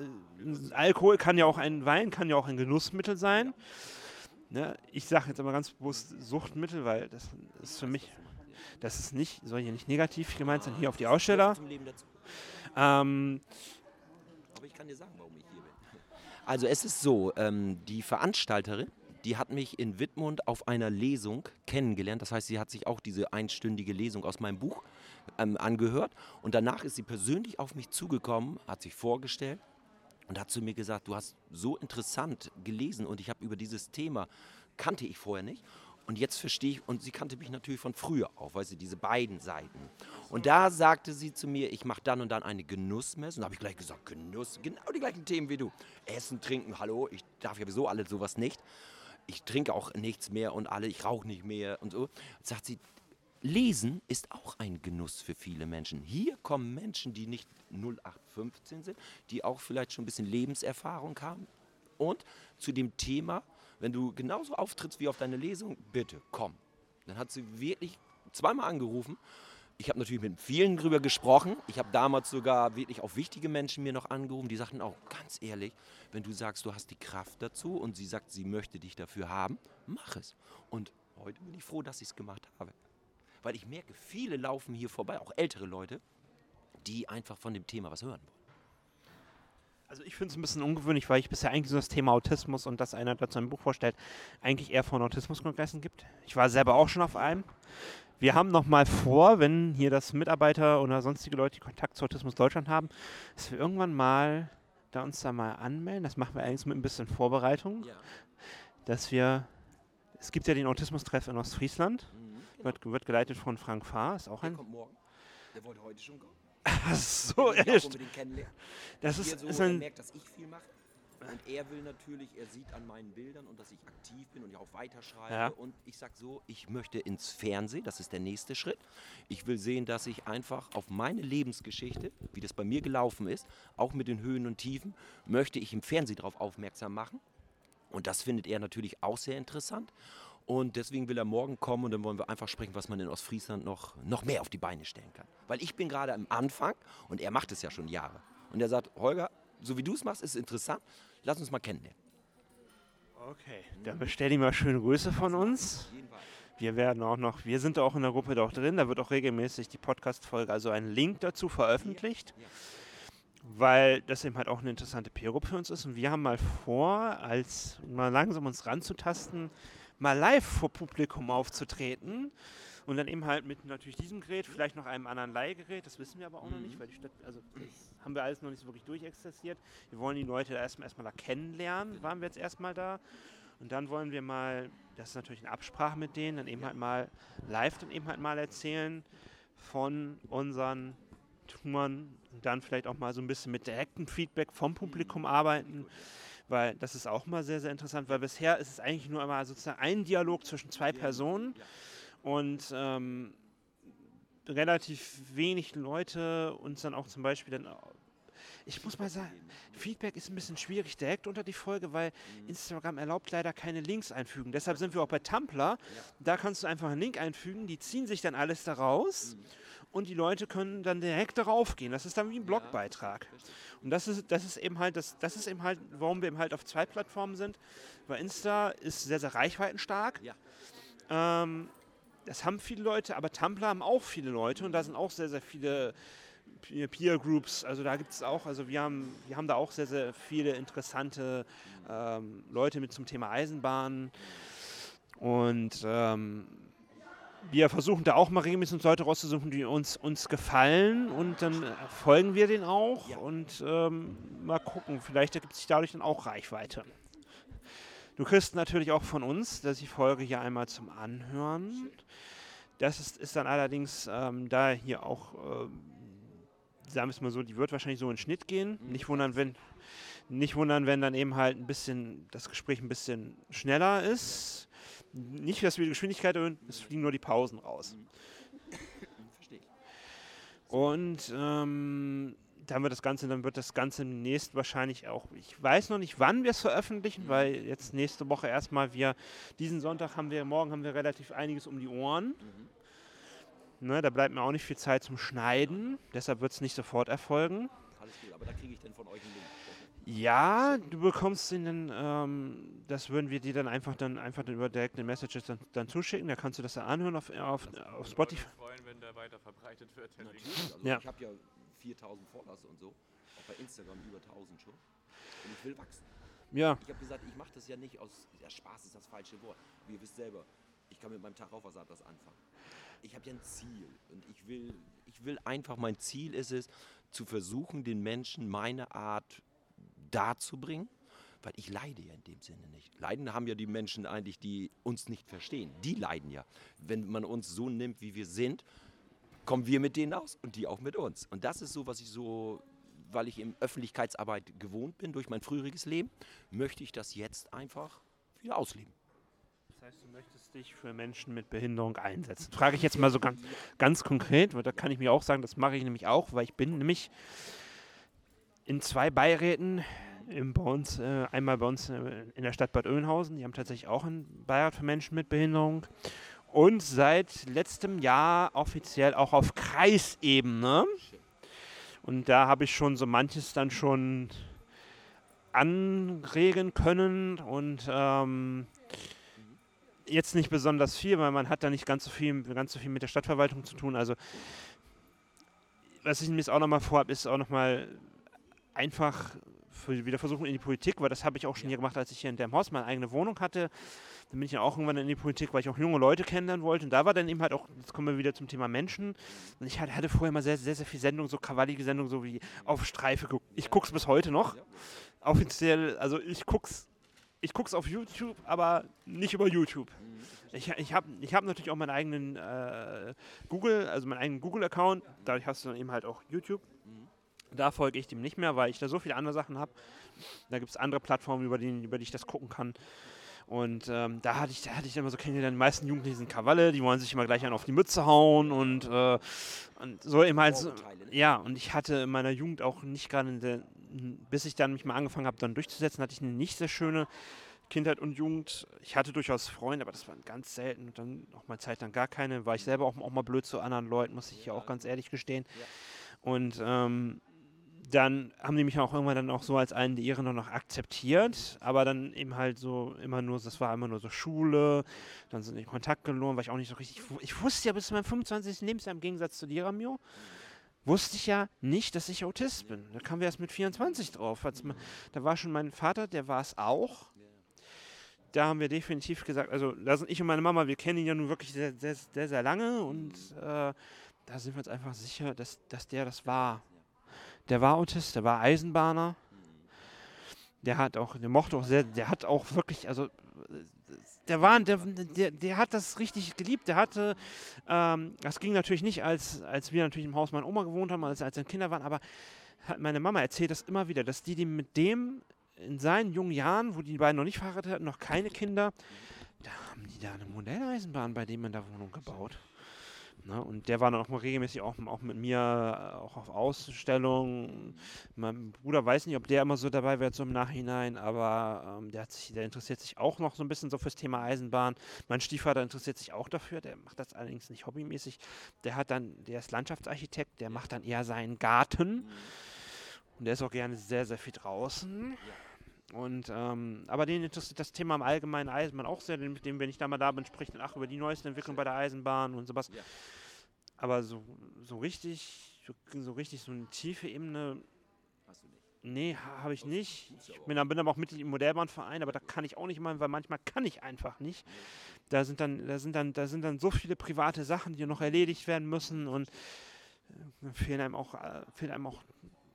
Alkohol kann ja auch ein Wein, kann ja auch ein Genussmittel sein. Ne? Ich sage jetzt aber ganz bewusst Suchtmittel, weil das ist für mich, das ist nicht, soll hier nicht negativ gemeint sein, hier auf die Aussteller. Ähm, aber ich kann dir sagen, warum ich. Also es ist so, ähm, die Veranstalterin die hat mich in Wittmund auf einer Lesung kennengelernt. Das heißt, sie hat sich auch diese einstündige Lesung aus meinem Buch ähm, angehört. Und danach ist sie persönlich auf mich zugekommen, hat sich vorgestellt und hat zu mir gesagt, du hast so interessant gelesen und ich habe über dieses Thema, kannte ich vorher nicht. Und jetzt verstehe ich, und sie kannte mich natürlich von früher auch, weißt du, diese beiden Seiten. Und da sagte sie zu mir, ich mache dann und dann eine Genussmesse. Und da habe ich gleich gesagt, Genuss, genau die gleichen Themen wie du. Essen, trinken, hallo, ich darf ja sowieso alles sowas nicht ich trinke auch nichts mehr und alle, ich rauche nicht mehr und so. Sagt sie, Lesen ist auch ein Genuss für viele Menschen. Hier kommen Menschen, die nicht 0815 sind, die auch vielleicht schon ein bisschen Lebenserfahrung haben. Und zu dem Thema, wenn du genauso auftrittst wie auf deine Lesung, bitte komm. Dann hat sie wirklich zweimal angerufen. Ich habe natürlich mit vielen drüber gesprochen. Ich habe damals sogar wirklich auch wichtige Menschen mir noch angerufen, die sagten auch ganz ehrlich, wenn du sagst, du hast die Kraft dazu und sie sagt, sie möchte dich dafür haben, mach es. Und heute bin ich froh, dass ich es gemacht habe. Weil ich merke, viele laufen hier vorbei, auch ältere Leute, die einfach von dem Thema was hören wollen. Also ich finde es ein bisschen ungewöhnlich, weil ich bisher eigentlich so das Thema Autismus und dass einer dazu ein Buch vorstellt, eigentlich eher von Autismuskongressen gibt. Ich war selber auch schon auf einem. Wir haben noch mal vor, wenn hier das Mitarbeiter oder sonstige Leute, die Kontakt zu Autismus Deutschland haben, dass wir irgendwann mal da uns da mal anmelden. Das machen wir eigentlich mit ein bisschen Vorbereitung. Ja. Dass wir, es gibt ja den Autismustreff in Ostfriesland, Mhm. wird, wird geleitet von Frank Fahr, ist auch Der ein... kommt morgen. Der wollte heute schon kommen. Ach so, echt. Das ist, so, ist er ein, merkt, dass ich viel mache. Und er will natürlich, er sieht an meinen Bildern und dass ich aktiv bin und ja auch weiterschreibe. Ja. Und ich sage so, ich möchte ins Fernsehen, das ist der nächste Schritt. Ich will sehen, dass ich einfach auf meine Lebensgeschichte, wie das bei mir gelaufen ist, auch mit den Höhen und Tiefen, möchte ich im Fernsehen darauf aufmerksam machen. Und das findet er natürlich auch sehr interessant. Und deswegen will er morgen kommen und dann wollen wir einfach sprechen, was man in Ostfriesland noch, noch mehr auf die Beine stellen kann. Weil ich bin gerade am Anfang und er macht es ja schon Jahre. Und er sagt, Holger, so wie du es machst, ist interessant. Lass uns mal kennenlernen. okay, dann bestell ihm mal schöne Grüße von uns. Wir werden auch noch, wir sind auch in der Gruppe doch drin, da wird auch regelmäßig die Podcast-Folge, also ein Link dazu veröffentlicht, Ja. weil das eben halt auch eine interessante Peer-Gruppe für uns ist. Und wir haben mal vor, als mal langsam uns ranzutasten, mal live vor Publikum aufzutreten. Und dann eben halt mit natürlich diesem Gerät, vielleicht noch einem anderen Leihgerät, das wissen wir aber auch noch nicht, weil die Stadt, also das haben wir alles noch nicht so wirklich durchexerziert. Wir wollen die Leute erstmal erstmal da kennenlernen, waren wir jetzt erstmal da. Und dann wollen wir mal, das ist natürlich eine Absprache mit denen, dann eben halt mal live dann eben halt mal erzählen von unseren Touren und dann vielleicht auch mal so ein bisschen mit direktem Feedback vom Publikum arbeiten, weil das ist auch mal sehr, sehr interessant, weil bisher ist es eigentlich nur immer sozusagen ein Dialog zwischen zwei Personen und ähm, relativ wenig Leute uns dann auch zum Beispiel dann ich muss mal sagen, Feedback ist ein bisschen schwierig direkt unter die Folge, weil Instagram erlaubt leider keine Links einfügen. Deshalb sind wir auch bei Tumblr. Da kannst du einfach einen Link einfügen, die ziehen sich dann alles daraus und die Leute können dann direkt darauf gehen. Das ist dann wie ein Blogbeitrag. Und das ist, das ist eben halt, das, das ist eben halt, warum wir eben halt auf zwei Plattformen sind. Weil Insta ist sehr, sehr reichweitenstark. Ja. Ähm, das haben viele Leute, aber Tumblr haben auch viele Leute und da sind auch sehr, sehr viele Peer- Groups. Also da gibt es auch, also wir haben, wir haben da auch sehr, sehr viele interessante ähm, Leute mit zum Thema Eisenbahn. Und ähm, wir versuchen da auch mal regelmäßig uns Leute rauszusuchen, die uns, uns gefallen und dann äh, folgen wir denen auch Ja. und ähm, mal gucken, vielleicht ergibt sich dadurch dann auch Reichweite. Du kriegst natürlich auch von uns, dass die Folge hier einmal zum Anhören. Das ist, ist dann allerdings ähm, da hier auch, ähm, sagen wir es mal so, die wird wahrscheinlich so in Schnitt gehen. Nicht wundern, wenn nicht wundern, wenn dann eben halt ein bisschen das Gespräch ein bisschen schneller ist. Nicht, dass wir die Geschwindigkeit erhöhen, es fliegen nur die Pausen raus. Verstehe ich. Und ähm, dann wird das Ganze, dann wird das Ganze demnächst wahrscheinlich auch, ich weiß noch nicht, wann wir es veröffentlichen, weil jetzt nächste Woche erstmal wir, diesen Sonntag haben wir, morgen haben wir relativ einiges um die Ohren. Ne, da bleibt mir auch nicht viel Zeit zum Schneiden, deshalb wird es nicht sofort erfolgen. Alles gut, aber da kriege ich dann von euch einen Link. Ja, du bekommst den dann, ähm, das würden wir dir dann einfach dann einfach dann über direkte Messages dann, dann zuschicken. Da kannst du das dann anhören auf, auf, auf Spotify. Wir freuen, wenn der weiter verbreitet wird. Natürlich, also Ja. ich habe ja 4000 Follows und so, auch bei Instagram über 1000 schon. Und ich will wachsen. Ja, Ich habe gesagt, ich mache das ja nicht aus, ja, Spaß ist das falsche Wort. Wie ihr wisst selber, ich kann mit meinem Tag auf was anderes anfangen. Ich habe ja ein Ziel und ich will, ich will einfach, mein Ziel ist es, zu versuchen, den Menschen meine Art darzubringen, weil ich leide ja in dem Sinne nicht. Leiden haben ja die Menschen eigentlich, die uns nicht verstehen. Die leiden ja. Wenn man uns so nimmt, wie wir sind, kommen wir mit denen aus und die auch mit uns. Und das ist so, was ich so, weil ich in Öffentlichkeitsarbeit gewohnt bin durch mein früheriges Leben, möchte ich das jetzt einfach wieder ausleben. Das heißt, du möchtest dich für Menschen mit Behinderung einsetzen. Frage ich jetzt mal so ganz, ganz konkret, weil da kann ich mir auch sagen, das mache ich nämlich auch, weil ich bin nämlich in zwei Beiräten im, bei uns, äh, einmal bei uns äh, in der Stadt Bad Oeynhausen, die haben tatsächlich auch einen Beirat für Menschen mit Behinderung und seit letztem Jahr offiziell auch auf Kreisebene. Und da habe ich schon so manches dann schon anregen können und ähm, jetzt nicht besonders viel, weil man hat da nicht ganz so viel, ganz so viel mit der Stadtverwaltung zu tun. Also was ich mir jetzt auch nochmal vorhabe, ist auch nochmal einfach für, wieder versuchen in die Politik, weil das habe ich auch schon hier gemacht, als ich hier in dem Haus meine eigene Wohnung hatte. Dann bin ich ja auch irgendwann in die Politik, weil ich auch junge Leute kennenlernen wollte. Und da war dann eben halt auch, jetzt kommen wir wieder zum Thema Menschen. Und ich hatte, vorher mal sehr, sehr, sehr viel Sendungen, so krawallige Sendungen, so wie auf Streife. Ich gucke es bis heute noch. Offiziell, also ich guck's ich gucke es auf YouTube, aber nicht über YouTube. Ich, ich habe ich hab natürlich auch meinen eigenen äh, Google, also meinen eigenen Google-Account. Dadurch hast du dann eben halt auch YouTube. Da folge ich dem nicht mehr, weil ich da so viele andere Sachen habe. Da gibt es andere Plattformen, über die, über die ich das gucken kann. Und ähm, da hatte ich, da hatte ich immer so kennengelernt, die meisten Jugendlichen sind Krawalle, die wollen sich immer gleich einen auf die Mütze hauen und, äh, und so immer halt so, ja, und ich hatte in meiner Jugend auch nicht gerade, bis ich dann mich mal angefangen habe, dann durchzusetzen, hatte ich eine nicht sehr schöne Kindheit und Jugend. Ich hatte durchaus Freunde, aber das waren ganz selten. Und dann auch mal Zeit lang gar keine. War ich selber auch, auch mal blöd zu anderen Leuten, muss ich ja auch ganz ehrlich gestehen. Und ähm, dann haben die mich auch irgendwann dann auch so als einen der ihren noch akzeptiert, aber dann eben halt so immer nur, das war immer nur so Schule, dann sind die Kontakt geloren, weil ich auch nicht so richtig, ich wusste ja bis zu meinem 25. Lebensjahr im Gegensatz zu dir, Ramio, wusste ich ja nicht, dass ich Autist bin. Da kamen wir erst mit 24 drauf. Da war schon mein Vater, der war es auch. Da haben wir definitiv gesagt, also da sind ich und meine Mama, wir kennen ihn ja nun wirklich sehr, sehr, sehr, sehr lange und äh, da sind wir uns einfach sicher, dass, dass der das war der war Autist, der war Eisenbahner. Der hat auch, der mochte auch sehr, der hat auch wirklich, also der war, der, der, der hat das richtig geliebt. Der hatte, ähm, das ging natürlich nicht, als, als wir natürlich im Haus meiner Oma gewohnt haben, als, als wir Kinder waren, aber meine Mama erzählt das immer wieder, dass die, die mit dem in seinen jungen Jahren, wo die beiden noch nicht verheiratet hatten, noch keine Kinder, da haben die da eine Modelleisenbahn bei dem in der Wohnung gebaut. Ne? Und der war dann auch mal regelmäßig auch, auch mit mir äh, auch auf Ausstellungen. Mein Bruder weiß nicht, ob der immer so dabei wird, so im Nachhinein, aber ähm, der, sich, der interessiert sich auch noch so ein bisschen so fürs Thema Eisenbahn. Mein Stiefvater interessiert sich auch dafür, der macht das allerdings nicht hobbymäßig. Der hat dann, der ist Landschaftsarchitekt, der macht dann eher seinen Garten. Mhm. Und der ist auch gerne sehr, sehr viel draußen. Und, ähm, aber den interessiert das Thema im Allgemeinen Eisenbahn auch sehr, mit dem, wenn ich da mal da bin, spricht dann ach über die neuesten Entwicklungen bei der Eisenbahn und sowas. Ja. Aber so, so richtig, so richtig so eine tiefe Ebene. Hast du nicht? Nee, habe ich nicht. Ich bin, bin aber auch Mitglied im Modellbahnverein, aber da kann ich auch nicht mal, weil manchmal kann ich einfach nicht. Da sind dann, da sind dann, da sind dann so viele private Sachen, die noch erledigt werden müssen und äh, fehlen einem auch, äh, fehlt einem auch,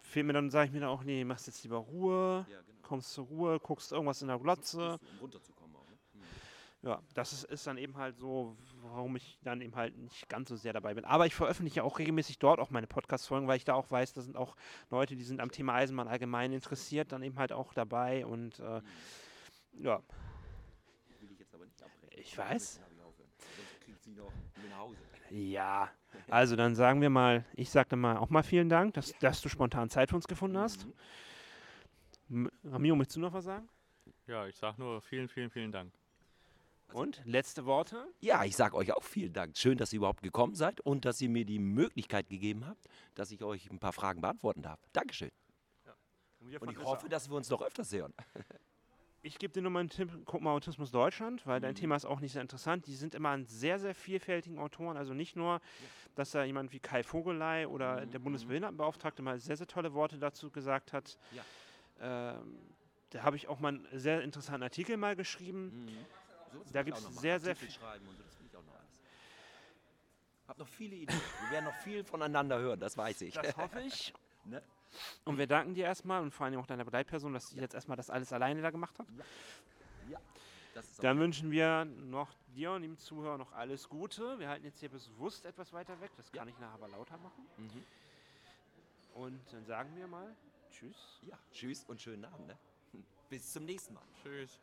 fehlt mir dann, sage ich mir dann auch, nee, machst jetzt lieber Ruhe. Ja, genau kommst zur Ruhe, guckst irgendwas in der Glotze. Um runterzukommen auch, ne? hm. Ja, das ist, ist, dann eben halt so, warum ich dann eben halt nicht ganz so sehr dabei bin. Aber ich veröffentliche auch regelmäßig dort auch meine Podcast-Folgen, weil ich da auch weiß, da sind auch Leute, die sind am Thema Eisenbahn allgemein interessiert, dann eben halt auch dabei und äh, hm. ja. Will ich jetzt aber nicht abbrechen. Ich weiß. Ja, also dann sagen wir mal, ich sagte mal auch mal vielen Dank, dass, dass du spontan Zeit für uns gefunden hast. Mhm. Ramiro, möchtest du noch was sagen? Ja, ich sage nur vielen, vielen, vielen Dank. Und letzte Worte? Ja, ich sage euch auch vielen Dank. Schön, dass ihr überhaupt gekommen seid und dass ihr mir die Möglichkeit gegeben habt, dass ich euch ein paar Fragen beantworten darf. Dankeschön. Ja. Und, und ich hoffe, dass wir uns noch öfters sehen. Ich gebe dir nur mal einen Tipp, guck mal Autismus Deutschland, weil mhm. dein Thema ist auch nicht sehr interessant. Die sind immer an sehr, sehr vielfältigen Autoren. Also nicht nur, dass da jemand wie Kai Vogelei oder mhm. der Bundesbehindertenbeauftragte mal sehr, sehr tolle Worte dazu gesagt hat. Ja ähm, da habe ich auch mal einen sehr interessanten Artikel mal geschrieben. Mhm. So, da gibt es sehr, sehr viel. Schreiben und so, das will ich auch noch alles. Hab noch viele Ideen. Wir werden noch viel voneinander hören, das weiß ich. Das hoffe ich. ne? Und wir danken dir erstmal und vor allem auch deiner Begleitperson, dass sie jetzt erstmal das alles alleine da gemacht hat. Ja. ja. Dann wünschen wir noch dir und dem Zuhörer noch alles Gute. Wir halten jetzt hier bewusst etwas weiter weg, das kann ich nachher aber lauter machen. Mhm. Und dann sagen wir mal Tschüss. Ja, tschüss und schönen Abend. Ne? Bis zum nächsten Mal. Tschüss.